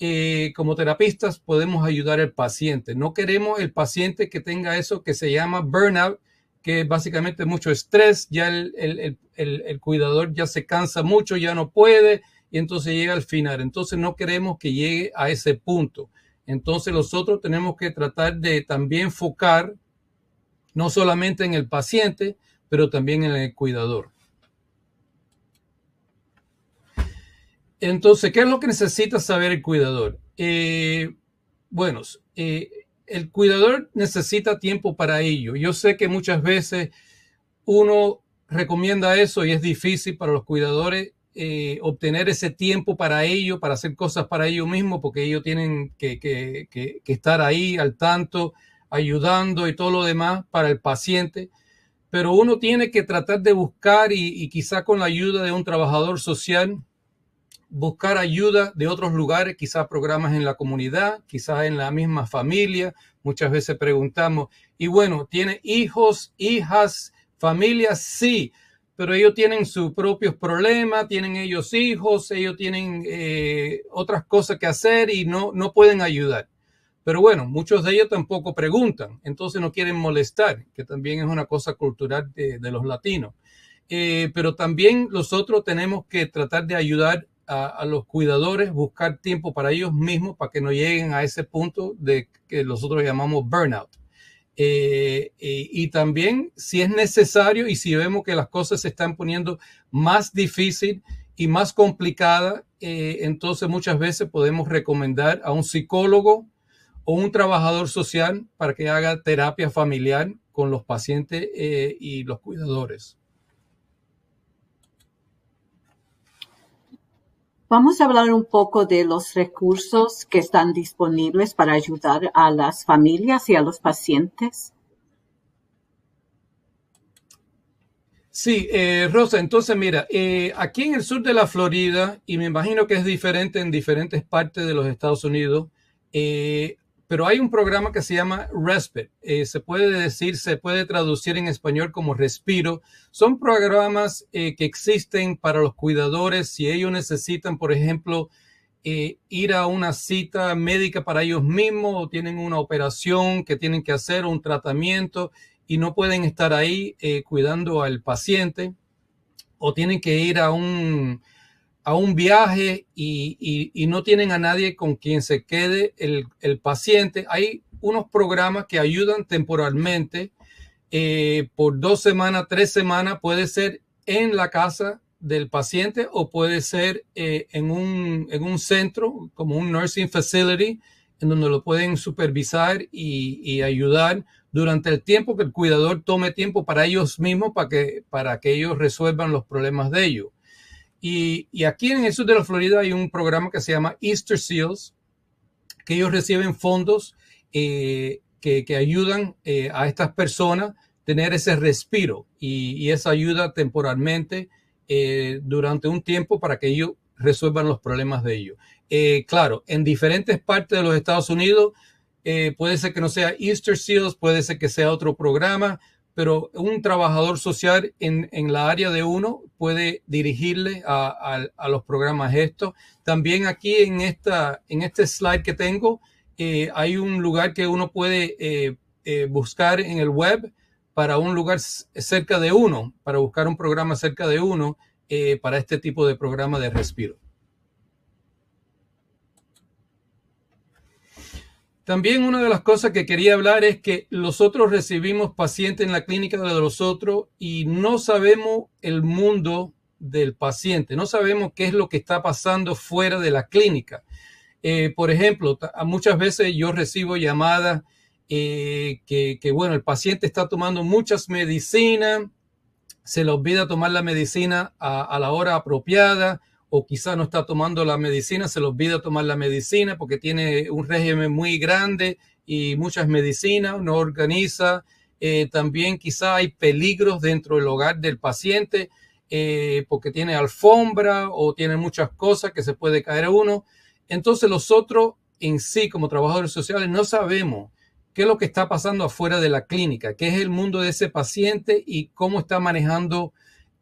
[SPEAKER 3] eh, como terapistas podemos ayudar al paciente. No queremos el paciente que tenga eso que se llama burnout, que básicamente mucho estrés, ya el, el, el, el cuidador ya se cansa mucho, ya no puede y entonces llega al final. Entonces no queremos que llegue a ese punto. Entonces nosotros tenemos que tratar de también enfocar no solamente en el paciente, pero también en el cuidador. Entonces, ¿qué es lo que necesita saber el cuidador? Eh, bueno, eh, el cuidador necesita tiempo para ello. Yo sé que muchas veces uno recomienda eso y es difícil para los cuidadores eh, obtener ese tiempo para ello, para hacer cosas para ellos mismos, porque ellos tienen que, estar ahí al tanto, ayudando y todo lo demás para el paciente. Pero uno tiene que tratar de buscar y, y quizá con la ayuda de un trabajador social, buscar ayuda de otros lugares, quizás programas en la comunidad, quizás en la misma familia. Muchas veces preguntamos, y bueno, ¿tiene hijos, hijas, familias? Sí, pero ellos tienen sus propios problemas, tienen ellos hijos, ellos tienen eh, otras cosas que hacer y no, no pueden ayudar. Pero bueno, muchos de ellos tampoco preguntan, entonces no quieren molestar, que también es una cosa cultural de, los latinos. Eh, pero también nosotros tenemos que tratar de ayudar a, los cuidadores, buscar tiempo para ellos mismos para que no lleguen a ese punto de que nosotros llamamos burnout. Eh, eh, y también si es necesario y si vemos que las cosas se están poniendo más difícil y más complicada, eh, entonces muchas veces podemos recomendar a un psicólogo o un trabajador social para que haga terapia familiar con los pacientes y los cuidadores.
[SPEAKER 1] Vamos a hablar un poco de los recursos que están disponibles para ayudar a las familias y a los pacientes.
[SPEAKER 3] Sí, eh, Rosa, entonces mira, eh, aquí en el sur de la Florida, y me imagino que es diferente en diferentes partes de los Estados Unidos, eh, pero hay un programa que se llama Respite. Eh, se puede decir, se puede traducir en español como respiro. Son programas eh, que existen para los cuidadores si ellos necesitan, por ejemplo, eh, ir a una cita médica para ellos mismos o tienen una operación que tienen que hacer, un tratamiento y no pueden estar ahí cuidando al paciente o tienen que ir a un a un viaje y, no tienen a nadie con quien se quede el, paciente, hay unos programas que ayudan temporalmente eh, por dos semanas, tres semanas, puede ser en la casa del paciente o puede ser eh, en, un, en, un, centro como un nursing facility en donde lo pueden supervisar y, y, ayudar durante el tiempo que el cuidador tome tiempo para ellos mismos para que, para que ellos resuelvan los problemas de ellos. Y, aquí en el sur de la Florida hay un programa que se llama Easter Seals, que ellos reciben fondos eh, que, ayudan eh, a estas personas a tener ese respiro y, esa ayuda temporalmente eh, durante un tiempo para que ellos resuelvan los problemas de ellos. claro, en diferentes partes de los Estados Unidos puede ser que no sea Easter Seals, puede ser que sea otro programa, pero un trabajador social en, en, la área de uno puede dirigirle a, a, los programas estos. También aquí en, esta, en este slide que tengo eh, hay un lugar que uno puede eh, eh, buscar en el web para un lugar cerca de uno, para buscar un programa cerca de uno para este tipo de programa de respiro. También una de las cosas que quería hablar es que nosotros recibimos pacientes en la clínica de los otros y no sabemos el mundo del paciente, no sabemos qué es lo que está pasando fuera de la clínica. Eh, por ejemplo, muchas veces yo recibo llamadas eh, que, bueno, el paciente está tomando muchas medicinas, se le olvida tomar la medicina a la hora apropiada o quizá no está tomando la medicina, se le olvida tomar la medicina porque tiene un régimen muy grande y muchas medicinas, no organiza. Eh, también quizá hay peligros dentro del hogar del paciente eh, porque tiene alfombra o tiene muchas cosas que se puede caer uno. Entonces nosotros en sí como trabajadores sociales no sabemos qué es lo que está pasando afuera de la clínica, qué es el mundo de ese paciente y cómo está manejando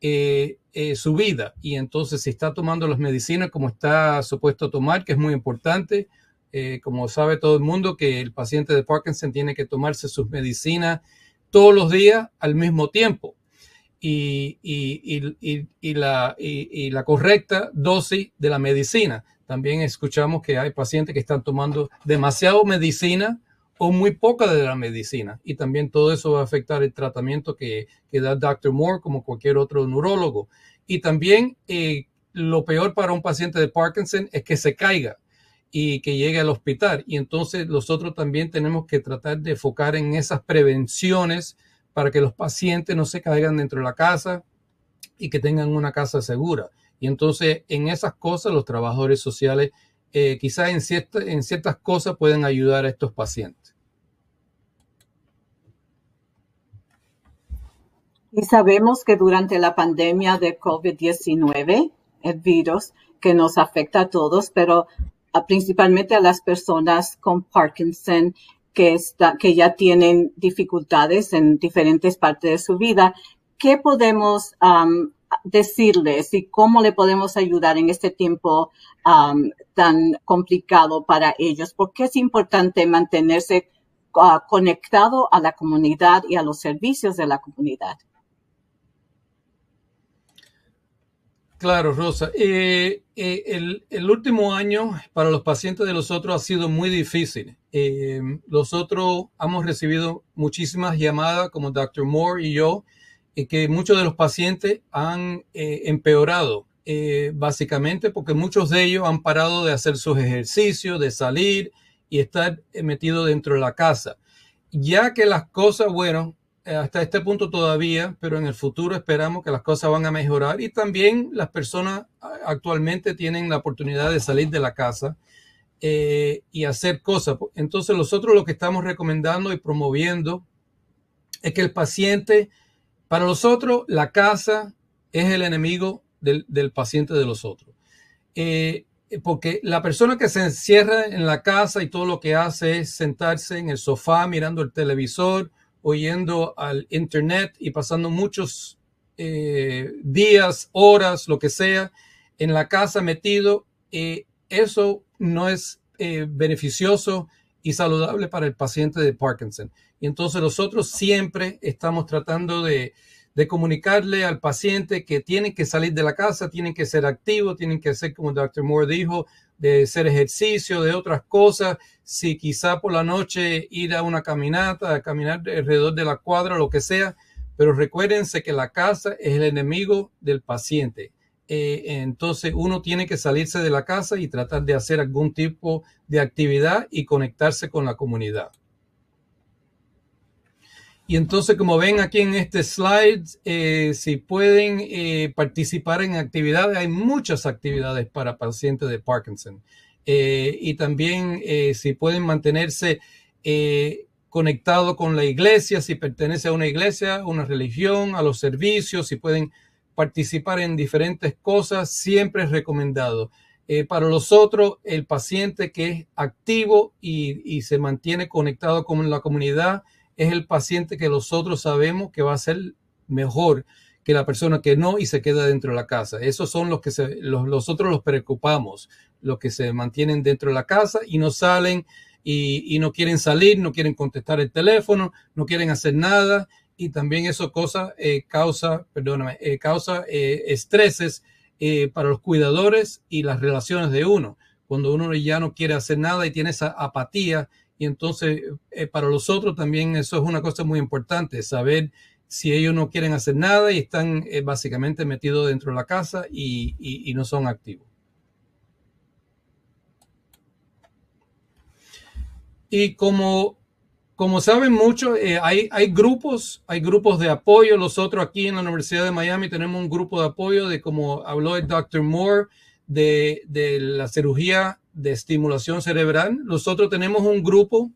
[SPEAKER 3] eh, eh, su vida. Y entonces si está tomando las medicinas como está supuesto tomar, que es muy importante, eh, como sabe todo el mundo, que el paciente de Parkinson tiene que tomarse sus medicinas todos los días al mismo tiempo. Y, y, la, y, la, correcta dosis de la medicina. También escuchamos que hay pacientes que están tomando demasiado medicina o muy poca de la medicina. Y también todo eso va a afectar el tratamiento que, que da Dr. Moore como cualquier otro neurólogo. Y también eh, lo peor para un paciente de Parkinson es que se caiga y que llegue al hospital. Y entonces nosotros también tenemos que tratar de enfocar en esas prevenciones para que los pacientes no se caigan dentro de la casa, y que tengan una casa segura. Y entonces en esas cosas los trabajadores sociales eh, quizás en, en ciertas cosas pueden ayudar a estos pacientes.
[SPEAKER 1] Y sabemos que durante la pandemia de COVID-19, el virus que nos afecta a todos, pero principalmente a las personas con Parkinson que, está, que ya tienen dificultades en diferentes partes de su vida, ¿qué podemos decirles y cómo le podemos ayudar en este tiempo tan complicado para ellos? Porque es importante mantenerse uh, conectado a la comunidad y a los servicios de la comunidad.
[SPEAKER 3] Claro, Rosa. Eh, eh, el, último año para los pacientes de los otros ha sido muy difícil. Eh, los otros hemos recibido muchísimas llamadas, como Dr. Moore y yo, que muchos de los pacientes han empeorado, básicamente porque muchos de ellos han parado de hacer sus ejercicios, de salir y estar metidos dentro de la casa. Ya que las cosas, bueno, eh, hasta este punto todavía, pero en el futuro esperamos que las cosas van a mejorar y también las personas actualmente tienen la oportunidad de salir de la casa eh, y hacer cosas. Entonces nosotros lo que estamos recomendando y promoviendo es que el paciente, para nosotros, la casa es el enemigo del, paciente de los otros. Eh, porque la persona que se encierra en la casa y todo lo que hace es sentarse en el sofá mirando el televisor, oyendo al Internet y pasando muchos eh, días, horas, lo que sea, en la casa metido, eh, eso no es eh, beneficioso y saludable para el paciente de Parkinson. Y entonces nosotros siempre estamos tratando de, de comunicarle al paciente que tienen que salir de la casa, tienen que ser activos, tienen que hacer, como el Dr. Moore dijo, de hacer ejercicio, de otras cosas, si quizá por la noche ir a una caminata, a caminar alrededor de la cuadra, lo que sea, pero recuérdense que la casa es el enemigo del paciente. Eh, entonces uno tiene que salirse de la casa y tratar de hacer algún tipo de actividad y conectarse con la comunidad. Y entonces, como ven aquí en este slide, eh, si pueden eh, participar en actividades, hay muchas actividades para pacientes de Parkinson. Eh, y también si pueden mantenerse conectados con la iglesia, si pertenece a una iglesia, una religión, a los servicios, si pueden participar en diferentes cosas, siempre es recomendado. para los otros, el paciente que es activo y se mantiene conectado con la comunidad, es el paciente que nosotros sabemos que va a ser mejor que la persona que no y se queda dentro de la casa. Esos son los que se, los, nosotros los preocupamos, los que se mantienen dentro de la casa y no salen y, no quieren salir, no quieren contestar el teléfono, no quieren hacer nada y también eso eh, causa, perdóname, eh, causa eh, estreses para los cuidadores y las relaciones de uno. Cuando uno ya no quiere hacer nada y tiene esa apatía y entonces, eh, para los otros también eso es una cosa muy importante, saber si ellos no quieren hacer nada y están eh, básicamente metidos dentro de la casa y, no son activos. Y como, como saben mucho, eh, hay, hay, grupos, hay grupos de apoyo. Nosotros aquí en la Universidad de Miami tenemos un grupo de apoyo de, como habló el Dr. Moore, de, de la cirugía de estimulación cerebral. Nosotros tenemos un grupo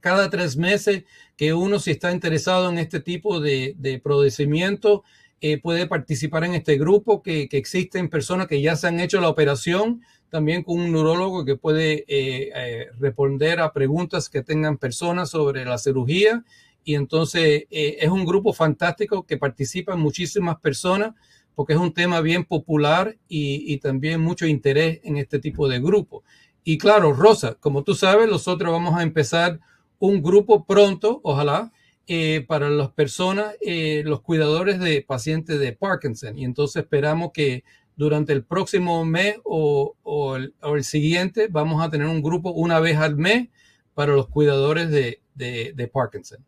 [SPEAKER 3] cada tres meses que uno si está interesado en este tipo de, de procedimiento eh, puede participar en este grupo, que, que, existen personas que ya se han hecho la operación, también con un neurólogo que puede eh, eh, responder a preguntas que tengan personas sobre la cirugía. Y entonces es un grupo fantástico que participan muchísimas personas porque es un tema bien popular y, también mucho interés en este tipo de grupo. Y claro, Rosa, como tú sabes, nosotros vamos a empezar un grupo pronto, ojalá, eh, para las personas, eh, los cuidadores de pacientes de Parkinson. Y entonces esperamos que durante el próximo mes o, el, siguiente vamos a tener un grupo una vez al mes para los cuidadores de Parkinson.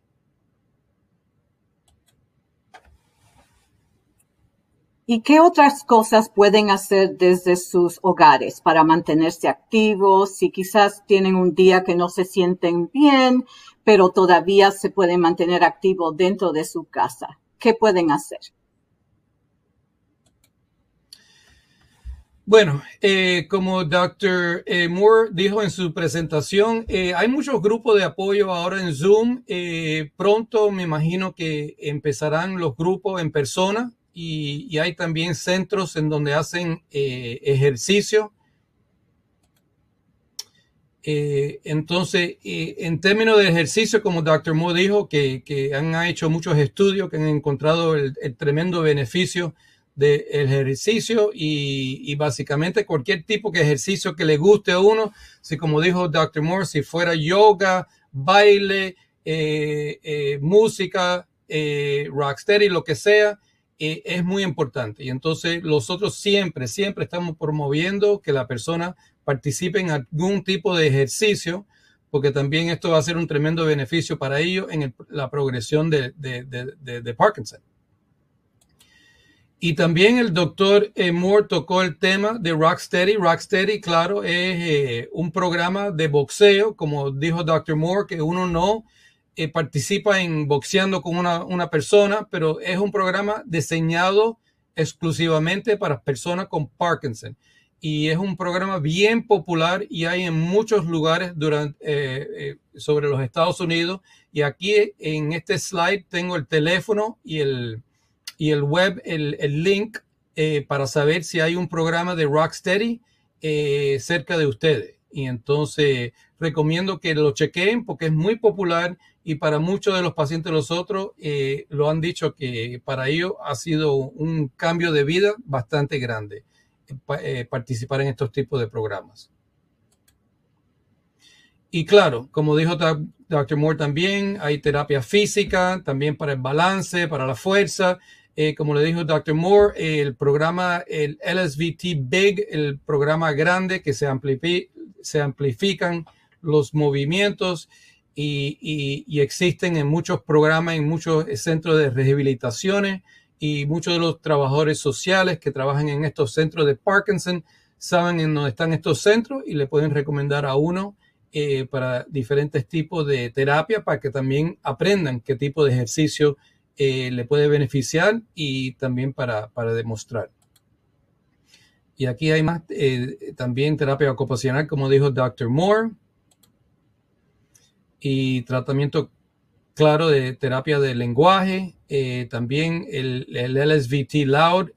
[SPEAKER 1] ¿Y qué otras cosas pueden hacer desde sus hogares para mantenerse activos? Si quizás tienen un día que no se sienten bien, pero todavía se pueden mantener activos dentro de su casa. ¿Qué pueden hacer?
[SPEAKER 3] Bueno, eh, como Dr. Eh, Moore dijo en su presentación, eh, hay muchos grupos de apoyo ahora en Zoom. pronto me imagino que empezarán los grupos en persona y, hay también centros en donde hacen ejercicio. entonces, en términos de ejercicio, como Dr. Moore dijo, que, han hecho muchos estudios que han encontrado el tremendo beneficio de ejercicio y, básicamente cualquier tipo de ejercicio que le guste a uno, si como dijo Dr. Moore, si fuera yoga, baile, eh, eh, música, eh, rocksteady, lo que sea, eh, es muy importante. Y entonces nosotros siempre, siempre estamos promoviendo que la persona participe en algún tipo de ejercicio, porque también esto va a ser un tremendo beneficio para ellos en la progresión de, Parkinson. Y también el doctor eh, Moore tocó el tema de Rocksteady. Rocksteady, claro, es eh, un programa de boxeo, como dijo Dr. Moore, que uno no eh, participa en boxeando con una, una, persona, pero es un programa diseñado exclusivamente para personas con Parkinson. Y es un programa bien popular y hay en muchos lugares durante, sobre los Estados Unidos. Y aquí en este slide tengo el teléfono y el, y el web, el, link eh, para saber si hay un programa de Rocksteady eh, cerca de ustedes. Y entonces recomiendo que lo chequeen porque es muy popular y para muchos de los pacientes de los otros eh, lo han dicho que para ellos ha sido un cambio de vida bastante grande participar en estos tipos de programas. Y claro, como dijo Dr. Moore también, hay terapia física, también para el balance, para la fuerza eh, como le dijo Dr. Moore, el programa, el LSVT Big, el programa grande que se, se amplifican los movimientos y, existen en muchos programas, en muchos centros de rehabilitaciones y muchos de los trabajadores sociales que trabajan en estos centros de Parkinson saben en dónde están estos centros y le pueden recomendar a uno eh, para diferentes tipos de terapia para que también aprendan qué tipo de ejercicio eh, le puede beneficiar y también para, para demostrar. Y aquí hay más, eh, también terapia ocupacional, como dijo Dr. Moore, y tratamiento claro de terapia de lenguaje, eh, también el, el, LSVT Loud,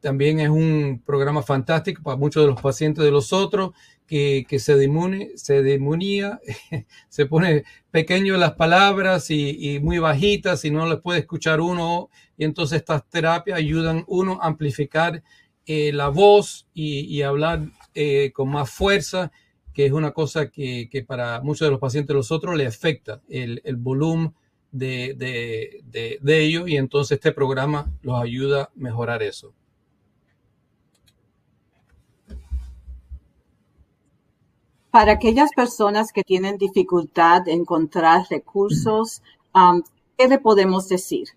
[SPEAKER 3] también es un programa fantástico para muchos de los pacientes de los otros que, se, demune, se demonía, se pone pequeño las palabras y, muy bajitas y no les puede escuchar uno. Y entonces estas terapias ayudan uno a amplificar eh, la voz y, hablar eh, con más fuerza, que es una cosa que, para muchos de los pacientes de los otros le afecta el, volumen de, de, de ellos y entonces este programa los ayuda a mejorar eso.
[SPEAKER 1] Para aquellas personas que tienen dificultad de encontrar recursos, um, ¿qué le podemos decir?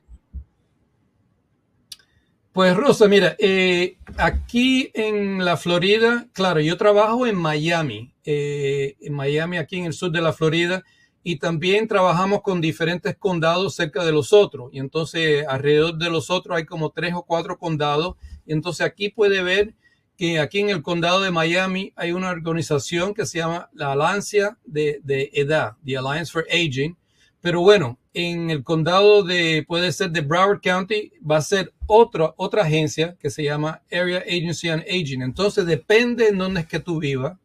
[SPEAKER 3] Pues Rosa, mira, eh, aquí en la Florida, claro, yo trabajo en Miami, eh, en Miami, aquí en el sur de la Florida, y también trabajamos con diferentes condados cerca de los otros. Y entonces alrededor de los otros hay como tres o cuatro condados. Y entonces aquí puede ver que aquí en el condado de Miami hay una organización que se llama la Alianza de, Edad, the Alliance for Aging. Pero bueno, en el condado de, puede ser de Broward County, va a ser otra, otra agencia que se llama Area Agency on Aging. Entonces depende en dónde es que tú vivas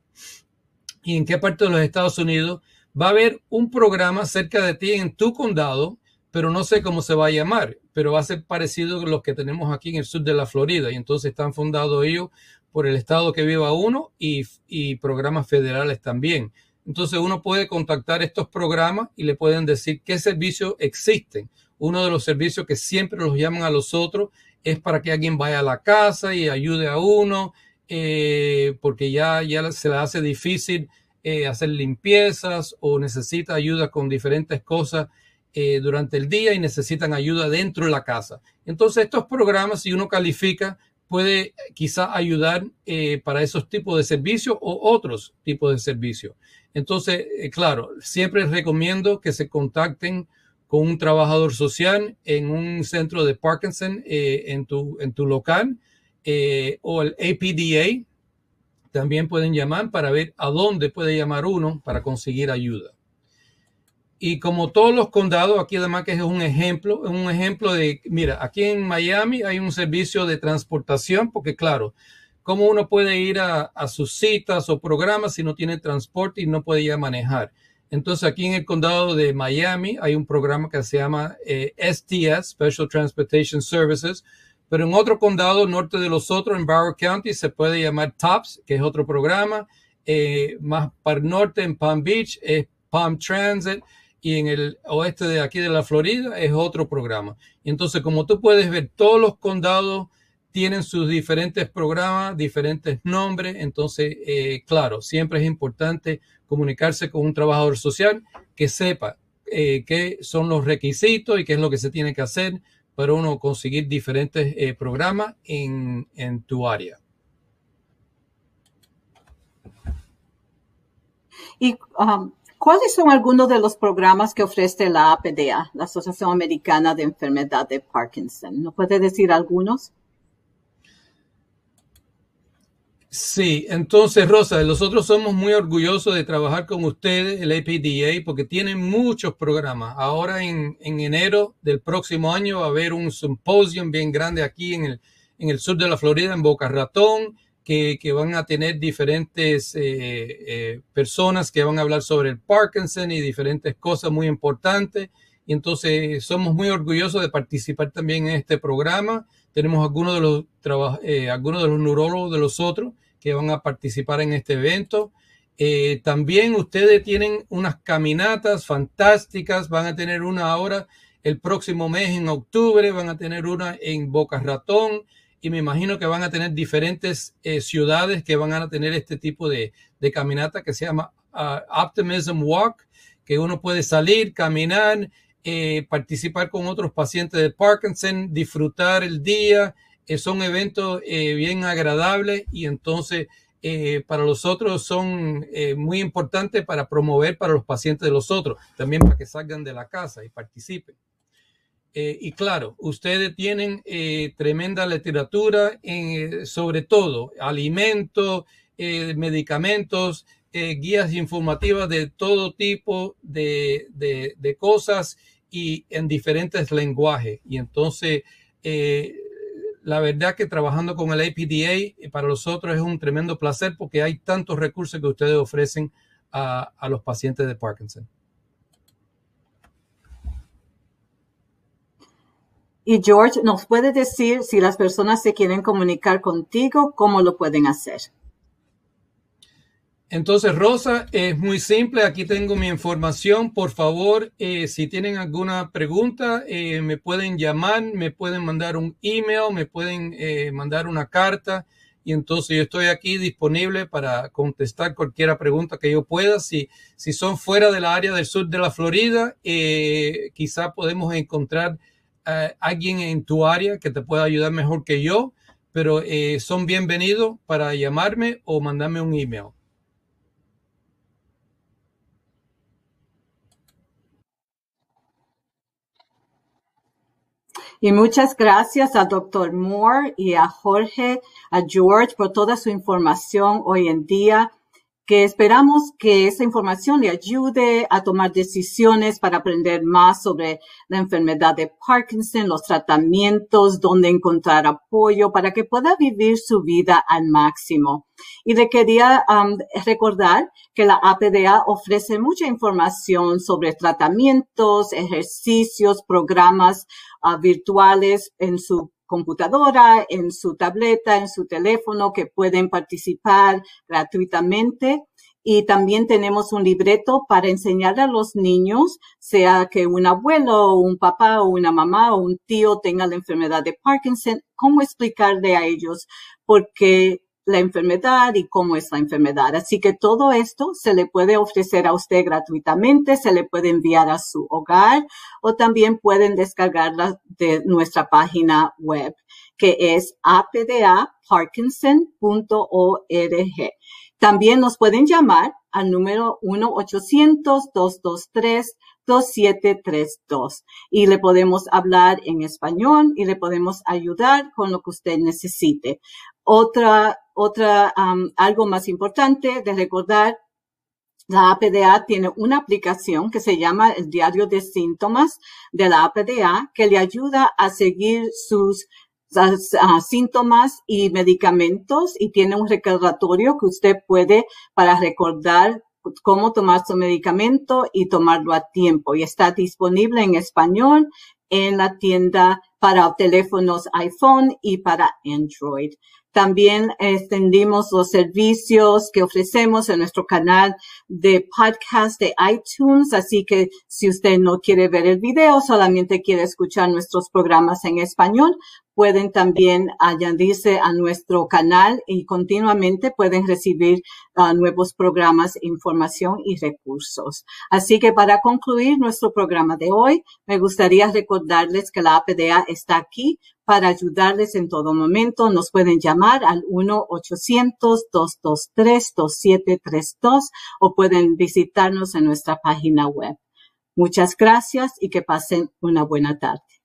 [SPEAKER 3] y en qué parte de los Estados Unidos, va a haber un programa cerca de ti en tu condado pero no sé cómo se va a llamar, pero va a ser parecido a los que tenemos aquí en el sur de la Florida. Y entonces están fundados ellos por el estado que viva uno y, programas federales también. Entonces uno puede contactar estos programas y le pueden decir qué servicios existen. Uno de los servicios que siempre los llaman a los otros es para que alguien vaya a la casa y ayude a uno, eh, porque ya, ya se le hace difícil eh, hacer limpiezas o necesita ayuda con diferentes cosas eh, durante el día y necesitan ayuda dentro de la casa. Entonces estos programas, si uno califica, puede quizá ayudar para esos tipos de servicios o otros tipos de servicios. Entonces, eh, claro, siempre recomiendo que se contacten con un trabajador social en un centro de Parkinson eh, en, tu, en tu local eh, o el APDA. También pueden llamar para ver a dónde puede llamar uno para conseguir ayuda. Y como todos los condados, aquí además que es un ejemplo, es un ejemplo de, mira, aquí en Miami hay un servicio de transportación, porque claro, ¿cómo uno puede ir a, sus citas o programas si no tiene transporte y no puede manejar? Entonces aquí en el condado de Miami hay un programa que se llama STS, eh, Special Transportation Services, pero en otro condado norte de los otros, en Broward County, se puede llamar TOPS, que es otro programa. Eh, más para el norte, en Palm Beach, es Palm Transit y en el oeste de aquí de la Florida es otro programa. Entonces, como tú puedes ver, todos los condados tienen sus diferentes programas, diferentes nombres. Entonces, eh, claro, siempre es importante comunicarse con un trabajador social que sepa eh, qué son los requisitos y qué es lo que se tiene que hacer para uno conseguir diferentes eh, programas en, en tu área.
[SPEAKER 1] Y um, ¿Cuáles son algunos de los programas que ofrece la APDA, la Asociación Americana de Enfermedad de Parkinson? ¿No puede decir algunos?
[SPEAKER 3] Sí, entonces Rosa, nosotros somos muy orgullosos de trabajar con ustedes, el APDA, porque tienen muchos programas. Ahora en, enero del próximo año va a haber un simposio bien grande aquí en el, en el sur de la Florida, en Boca Ratón que, van a tener diferentes eh, eh, personas que van a hablar sobre el Parkinson y diferentes cosas muy importantes. Y entonces somos muy orgullosos de participar también en este programa. Tenemos algunos de los, eh, algunos de los neurólogos de los otros que van a participar en este evento. también ustedes tienen unas caminatas fantásticas. Van a tener una ahora el próximo mes en octubre. Van a tener una en Boca Ratón y me imagino que van a tener diferentes eh, ciudades que van a tener este tipo de, caminata que se llama ah, Optimism Walk, que uno puede salir, caminar, eh, participar con otros pacientes de Parkinson, disfrutar el día. Eh, son eventos bien agradables y entonces para los otros son muy importantes para promover para los pacientes de los otros, también para que salgan de la casa y participen. Eh, y claro, ustedes tienen eh, tremenda literatura sobre todo alimentos, eh, guías informativas de todo tipo de, de, cosas y en diferentes lenguajes. Y entonces, la verdad que trabajando con el APDA para nosotros es un tremendo placer porque hay tantos recursos que ustedes ofrecen a, a los pacientes de Parkinson.
[SPEAKER 1] Y George, ¿nos puede decir si las personas se quieren comunicar contigo, cómo lo pueden hacer?
[SPEAKER 3] Entonces, Rosa, es muy simple. Aquí tengo mi información. Por favor, eh, si tienen alguna pregunta, eh, me pueden llamar, me pueden mandar un email, me pueden eh, mandar una carta. Y entonces yo estoy aquí disponible para contestar cualquier pregunta que yo pueda. Si, si son fuera del área del sur de la Florida, quizá podemos encontrar alguien en tu área que te pueda ayudar mejor que yo, pero eh, son bienvenidos para llamarme o mandarme un email.
[SPEAKER 1] Y muchas gracias al doctor Moore y a Jorge, a George por toda su información hoy en día que esperamos que esa información le ayude a tomar decisiones para aprender más sobre la enfermedad de Parkinson, los tratamientos, dónde encontrar apoyo para que pueda vivir su vida al máximo. Y le quería um, recordar que la APDA ofrece mucha información sobre tratamientos, ejercicios, programas uh, virtuales en su computadora, en su tableta, en su teléfono, que pueden participar gratuitamente. Y también tenemos un libreto para enseñar a los niños, sea que un abuelo, un papá, o una mamá o un tío tenga la enfermedad de Parkinson, cómo explicarle a ellos por qué la enfermedad y cómo es la enfermedad. Así que todo esto se le puede ofrecer a usted gratuitamente, se le puede enviar a su hogar o también pueden descargarla de nuestra página web que es apdaparkinson.org. También nos pueden llamar al número 1-800-223 2732 y le podemos hablar en español y le podemos ayudar con lo que usted necesite. Otra, otra, algo más importante de recordar la APDA tiene una aplicación que se llama el diario de síntomas de la APDA que le ayuda a seguir sus uh, síntomas y medicamentos y tiene un recordatorio que usted puede para recordar cómo tomar su medicamento y tomarlo a tiempo. Y está disponible en español en la tienda para teléfonos iPhone y para Android. También extendimos los servicios que ofrecemos en nuestro canal de podcast de iTunes. Así que si usted no quiere ver el video, solamente quiere escuchar nuestros programas en español, pueden también añadirse a nuestro canal y continuamente pueden recibir uh, nuevos programas, información y recursos. Así que para concluir nuestro programa de hoy, me gustaría recordarles que la APDA está aquí para ayudarles en todo momento. Nos pueden llamar al 1-800-223-2732 o pueden visitarnos en nuestra página web. Muchas gracias y que pasen una buena tarde.